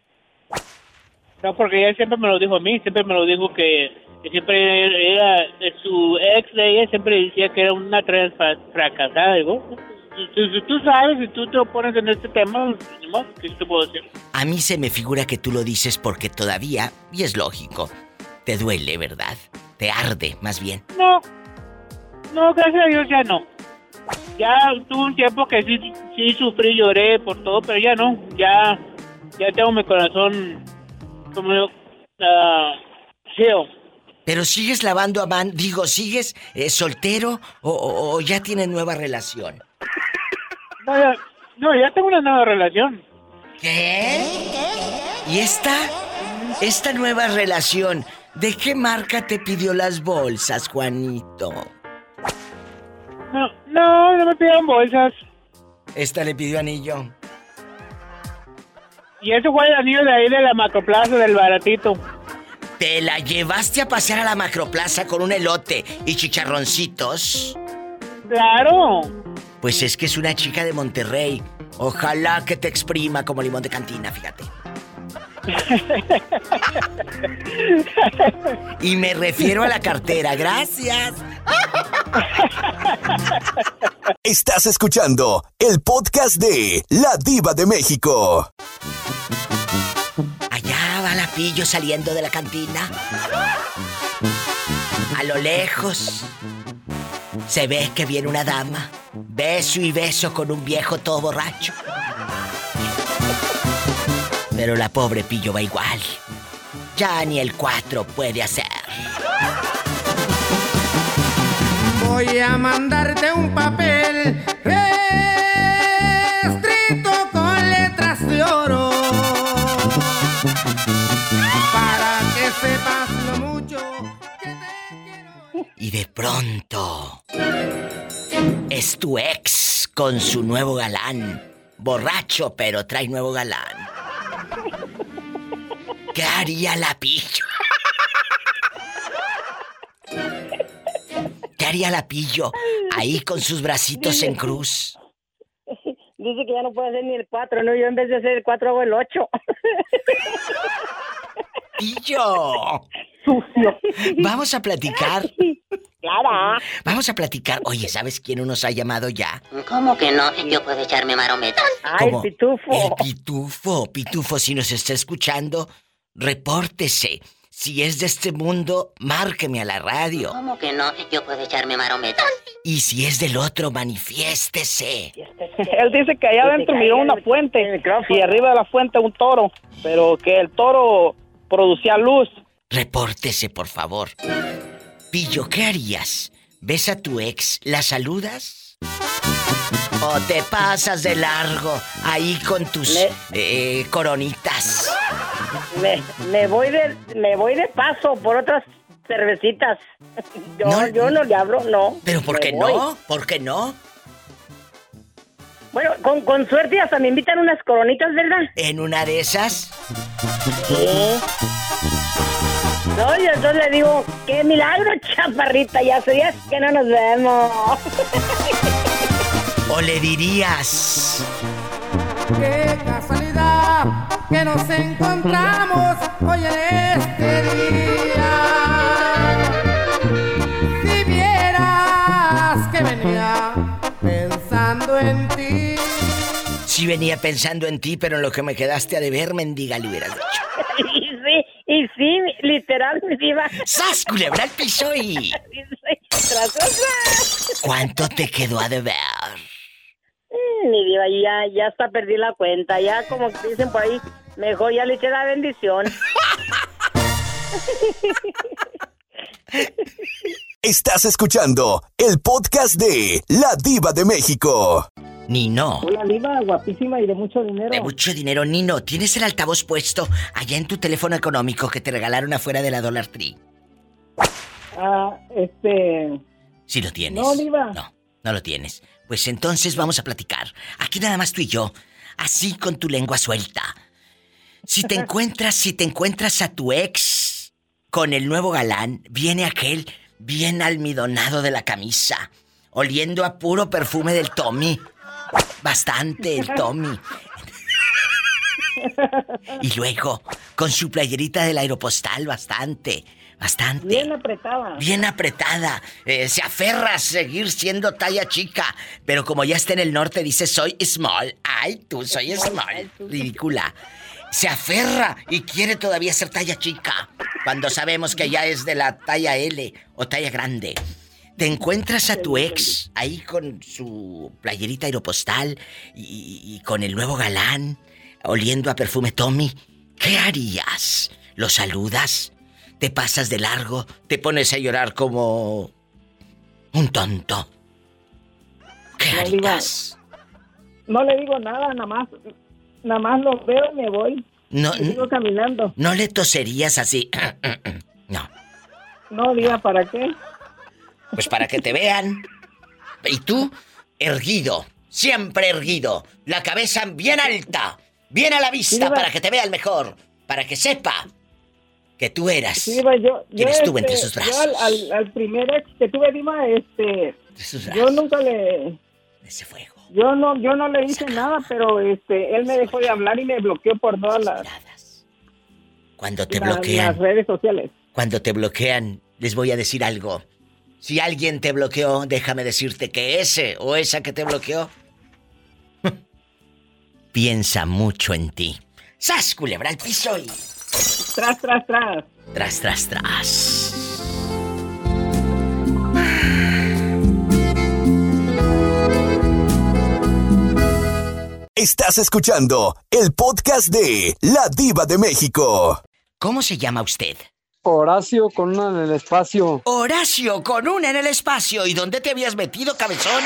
No, porque ella siempre me lo dijo a mí, siempre me lo dijo que, que siempre era, su ex de ella siempre decía que era una fracasada. Digo, si, si tú sabes, si tú te opones en este tema, ¿qué te puedo decir? A mí se me figura que tú lo dices porque todavía, y es lógico, te duele, ¿verdad? Te arde, más bien. No, no, gracias a Dios ya no. Ya tuve un tiempo que sí, sí sufrí, lloré por todo, pero ya no, ya, ya tengo mi corazón como ah, feo. Pero sigues lavando a mano, digo, ¿sigues eh, soltero o, o- o ya tienes nueva relación? No, ya, no, ya tengo una nueva relación. ¿Qué? ¿Y esta? Esta nueva relación, ¿de qué marca te pidió las bolsas, Juanito? No, no, no me pidan bolsas. Esta le pidió anillo. Y eso fue el anillo de ahí de la macroplaza del baratito. ¿Te la llevaste a pasear a la macroplaza con un elote y chicharroncitos? Claro. Pues es que es una chica de Monterrey. Ojalá que te exprima como limón de cantina, fíjate. Y me refiero a la cartera, gracias. Estás escuchando el podcast de La Diva de México. La pillo saliendo de la cantina. A lo lejos se ve que viene una dama, beso y beso con un viejo todo borracho. Pero la pobre pillo va igual. Ya ni el 4 puede hacer. Voy a mandarte un papel Y de pronto es tu ex con su nuevo galán. Borracho, pero trae nuevo galán. ¿Qué haría la pillo? ¿Qué haría la pillo ahí con sus bracitos en cruz? Dice que ya no puede hacer ni el 4, ¿no? Yo en vez de hacer el 4 hago el 8. ¡Pillo! Sucio. Vamos a platicar. Claro. Vamos a platicar. Oye, ¿sabes quién nos ha llamado ya? ¿Cómo que no? Yo puedo echarme marometas. Ay, Como pitufo. El pitufo. Pitufo, si nos está escuchando, repórtese. Si es de este mundo, márqueme a la radio. ¿Cómo que no? Yo puedo echarme marometas. Y si es del otro, manifiéstese. Él dice que allá adentro miró una fuente y arriba de la fuente un toro, pero que el toro producía luz. Repórtese, por favor. Pillo, ¿qué harías? ¿Ves a tu ex? ¿La saludas? ¿O te pasas de largo ahí con tus eh, coronitas? Me, me voy de me voy de paso por otras cervecitas. Yo yo no le hablo, no. ¿Pero por qué no? ¿Por qué no? Bueno, con, con suerte hasta me invitan unas coronitas, ¿verdad? ¿En una de esas? No, y entonces le digo, qué milagro, chaparrita, ya hace días que no nos vemos. ¿O le dirías? Qué casualidad que nos encontramos hoy en este día. Si vieras que venía pensando en ti. Sí venía pensando en ti, pero en lo que me quedaste a deber, mendiga, le hubieras dicho. y sí, y sí, literal, mi diva. ¡Sas, culebra al piso y... ¿Cuánto te quedó a deber? Mm, Mi diva, ya, ya hasta perdí la cuenta. Ya, como dicen por ahí, mejor ya le eché la bendición. Estás escuchando el podcast de La Diva de México. Nino. Hola, Diva, guapísima y de mucho dinero. De mucho dinero, Nino. ¿Tienes el altavoz puesto allá en tu teléfono económico que te regalaron afuera de la Dollar Tree? Ah, este... Sí lo tienes. No, Diva. No, no lo tienes. Pues entonces vamos a platicar. Aquí nada más tú y yo. Así con tu lengua suelta. Si te encuentras, si te encuentras a tu ex con el nuevo galán, viene aquel bien almidonado de la camisa, oliendo a puro perfume del Tommy. Bastante el Tommy. Y luego, con su playerita del aeropostal, bastante, bastante. Bien apretada. Bien apretada. Eh, se aferra a seguir siendo talla chica. Pero como ya está en el norte, dice soy small. Ay, tú soy small. Ridícula. Se aferra y quiere todavía ser talla chica. Cuando sabemos que ya es de la talla L o talla grande. Te encuentras a tu ex ahí con su playerita aeropostal y, y con el nuevo galán, oliendo a perfume Tommy. ¿Qué harías? ¿Lo saludas? ¿Te pasas de largo? ¿Te pones a llorar como un tonto? ¿Qué harías? no le digo nada, nada más, nada más lo veo y me voy. No, Y sigo caminando. no le toserías así. No, diga, ¿para qué? Pues para que te vean. Y tú, erguido, siempre erguido, la cabeza bien alta, bien a la vista Diva. para que te vean mejor, para que sepa que tú eras. Diva, yo, ¿Quién yo, estuvo entre este, sus yo brazos? al, al, al primer ex que tuve, Dima, este, yo nunca le... Ese fuego. Yo no, yo no le hice nada, pero este, él me dejó de hablar y me bloqueó por todas las, Cuando te las- bloquean, las redes sociales. cuando te bloquean, les voy a decir algo. Si alguien te bloqueó, déjame decirte que ese o esa que te bloqueó piensa mucho en ti. ¡Sas, culebra al piso y... Tras, tras, tras. Tras, tras, tras. Estás escuchando el podcast de La Diva de México. ¿Cómo se llama usted? Horacio con una en el espacio. Horacio, con una en el espacio. ¿Y dónde te habías metido, cabezón?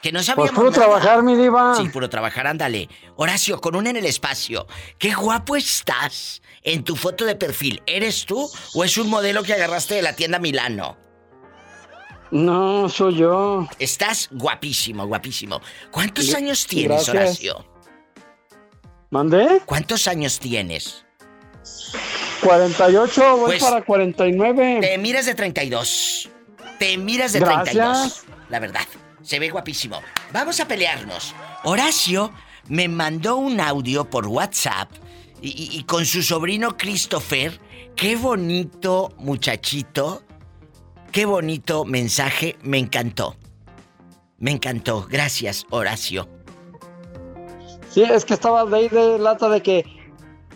Que no Pues sabíamos puro nada. trabajar, mi diva. Sí, puro trabajar, ándale. Horacio, con una en el espacio. ¡Qué guapo estás! En tu foto de perfil, ¿eres tú o es un modelo que agarraste de la tienda Milano? No, soy yo. Estás guapísimo, guapísimo. ¿Cuántos años tienes, gracias. Horacio? ¿Mandé? ¿Cuántos años tienes? 48, voy Pues- para 49. Te miras de 32. Te miras de Gracias. 32. La verdad, se ve guapísimo. Vamos a pelearnos. Horacio me mandó un audio por WhatsApp y, y- y con su sobrino Christopher. Qué bonito muchachito. Qué bonito mensaje. Me encantó. Me encantó. Gracias, Horacio. Sí, es que estaba de ahí de lata de que.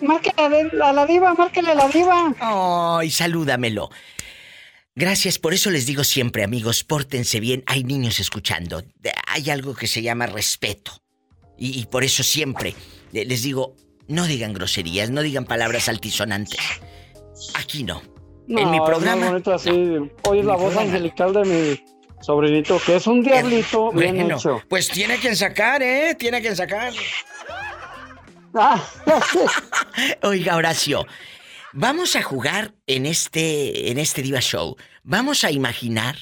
Márquele a la diva, márquele a la diva. Ay, salúdamelo. Gracias, por eso les digo siempre, amigos, pórtense bien. Hay niños escuchando. Hay algo que se llama respeto. Y, y por eso siempre eh, les digo, no digan groserías, no digan palabras altisonantes. Aquí no. En mi es programa. muy bonito así. Oye, la voz angelical de mi sobrinito, que es un diablito bien Bueno, hecho. pues tiene que sacar, ¿eh? Tiene que sacar. Ah, Oiga, Horacio, vamos a jugar en este, en este Diva Show. Vamos a imaginar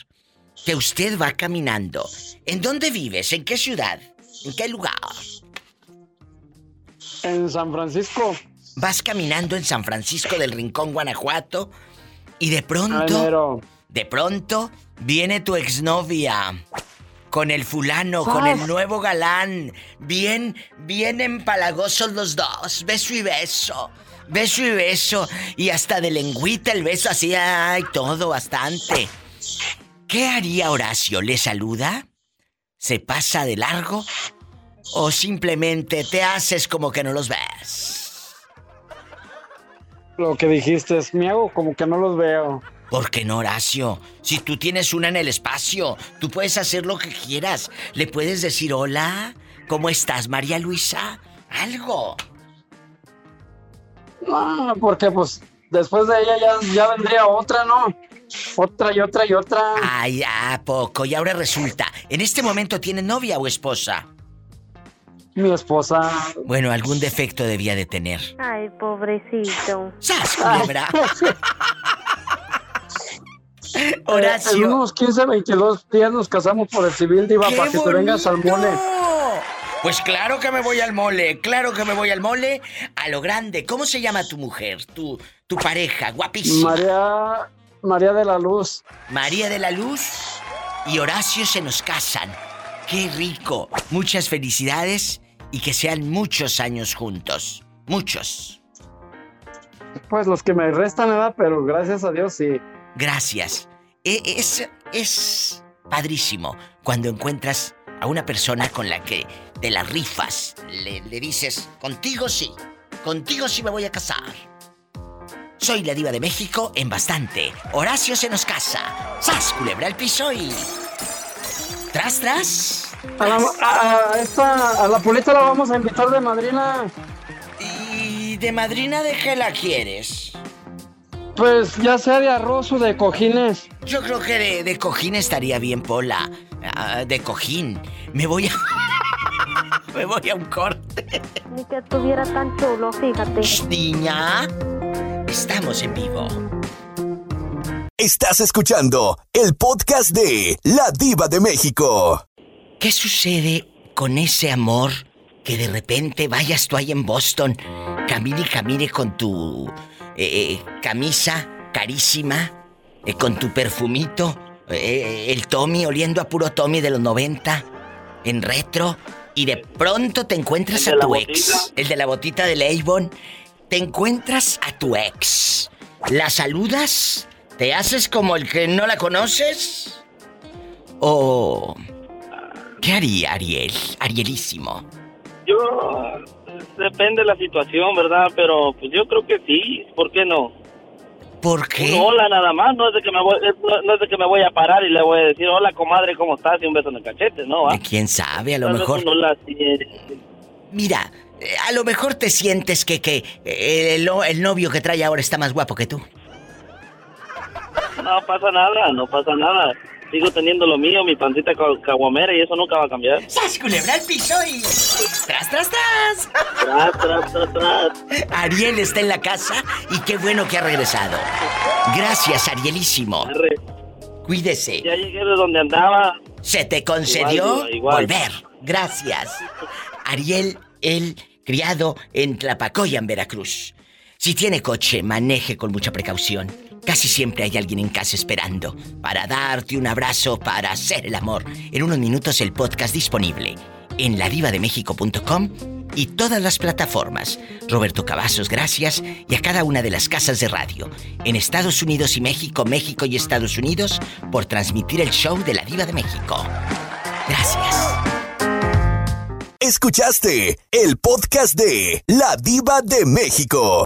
que usted va caminando. ¿En dónde vives? ¿En qué ciudad? ¿En qué lugar? En San Francisco. Vas caminando en San Francisco del Rincón, Guanajuato, y de pronto, de pronto, viene tu exnovia. Con el fulano, con el nuevo galán. Bien, bien empalagosos los dos. Beso y beso. Beso y beso. Y hasta de lengüita el beso así, ay, todo bastante. ¿Qué haría Horacio? ¿Le saluda? ¿Se pasa de largo? ¿O simplemente te haces como que no los ves? Lo que dijiste es, me hago como que no los veo. ¿Por qué no, Horacio? Si tú tienes una en el espacio, tú puedes hacer lo que quieras. Le puedes decir hola, ¿cómo estás, María Luisa? Algo. No, porque pues después de ella ya, ya vendría otra, ¿no? Otra y otra y otra. Ay, ¿a poco? Y ahora resulta, ¿en este momento tiene novia o esposa? Mi esposa. Bueno, algún defecto debía de tener. Ay, pobrecito. ¡Sas, culebra! Horacio. en unos 15, 22 días nos casamos por el civil, Diva, ¡Qué para que te vengas al mole. Pues claro que me voy al mole, claro que me voy al mole, a lo grande. ¿Cómo se llama tu mujer, tu, tu pareja, guapísima? María, María de la Luz. María de la Luz y Horacio se nos casan. ¡Qué rico! Muchas felicidades y que sean muchos años juntos. Muchos. Pues los que me restan, nada, pero gracias a Dios sí. Gracias. E- Es, es padrísimo cuando encuentras a una persona con la que te la rifas. Le, le dices, contigo sí, contigo sí me voy a casar. Soy la diva de México en bastante. Horacio se nos casa. ¡Sas, culebra al piso y... Tras, tras. A la, a, a esta, a la pulita la vamos a invitar de madrina. ¿Y de madrina de qué la quieres? Pues ya sea de arroz o de cojines. Yo creo que de, de cojín estaría bien, Pola. Ah, de cojín. Me voy a... Me voy a un corte. Ni que estuviera tan chulo, fíjate. Niña, estamos en vivo. Estás escuchando el podcast de La Diva de México. ¿Qué sucede con ese amor que de repente vayas tú ahí en Boston, camine y camine con tu eh, eh, camisa carísima, eh, con tu perfumito, eh, el Tommy oliendo a puro Tommy de los 90, en retro, y de pronto te encuentras ¿El a tu ex, el de la botita de Avon, te encuentras a tu ex, la saludas, te haces como el que no la conoces, o... ¿Qué haría Ariel? Arielísimo. Yo, depende de la situación, ¿verdad? Pero pues yo creo que sí, ¿por qué no? ¿Por qué? Un hola nada más, no es, de que me voy, es- no, no es de que me voy a parar y le voy a decir, hola comadre, ¿cómo estás? Y un beso en el cachete, ¿no? ¿va? ¿Quién sabe? A lo Tal mejor. así, eh, Mira, eh, a lo mejor te sientes que, que eh, el, no- el novio que trae ahora está más guapo que tú. No pasa nada, no pasa nada. Sigo teniendo lo mío, mi pancita ca- caguamera y eso nunca va a cambiar. ¡Sas, culebra al piso y... ¡Tras, tras, tras! Tras, tras, tras, tras. Ariel está en la casa y qué bueno que ha regresado. Gracias, Arielísimo. Cuídese. Ya llegué de donde andaba. Se te concedió Igual, igual. volver. Gracias. Ariel, el criado en Tlapacoya, en Veracruz. Si tiene coche, maneje con mucha precaución. Casi siempre hay alguien en casa esperando para darte un abrazo, para hacer el amor. En unos minutos el podcast disponible en ladivademexico.com y todas las plataformas. Roberto Cavazos, gracias. Y a cada una de las casas de radio en Estados Unidos y México, México y Estados Unidos por transmitir el show de la Diva de México. Gracias. Escuchaste el podcast de La Diva de México.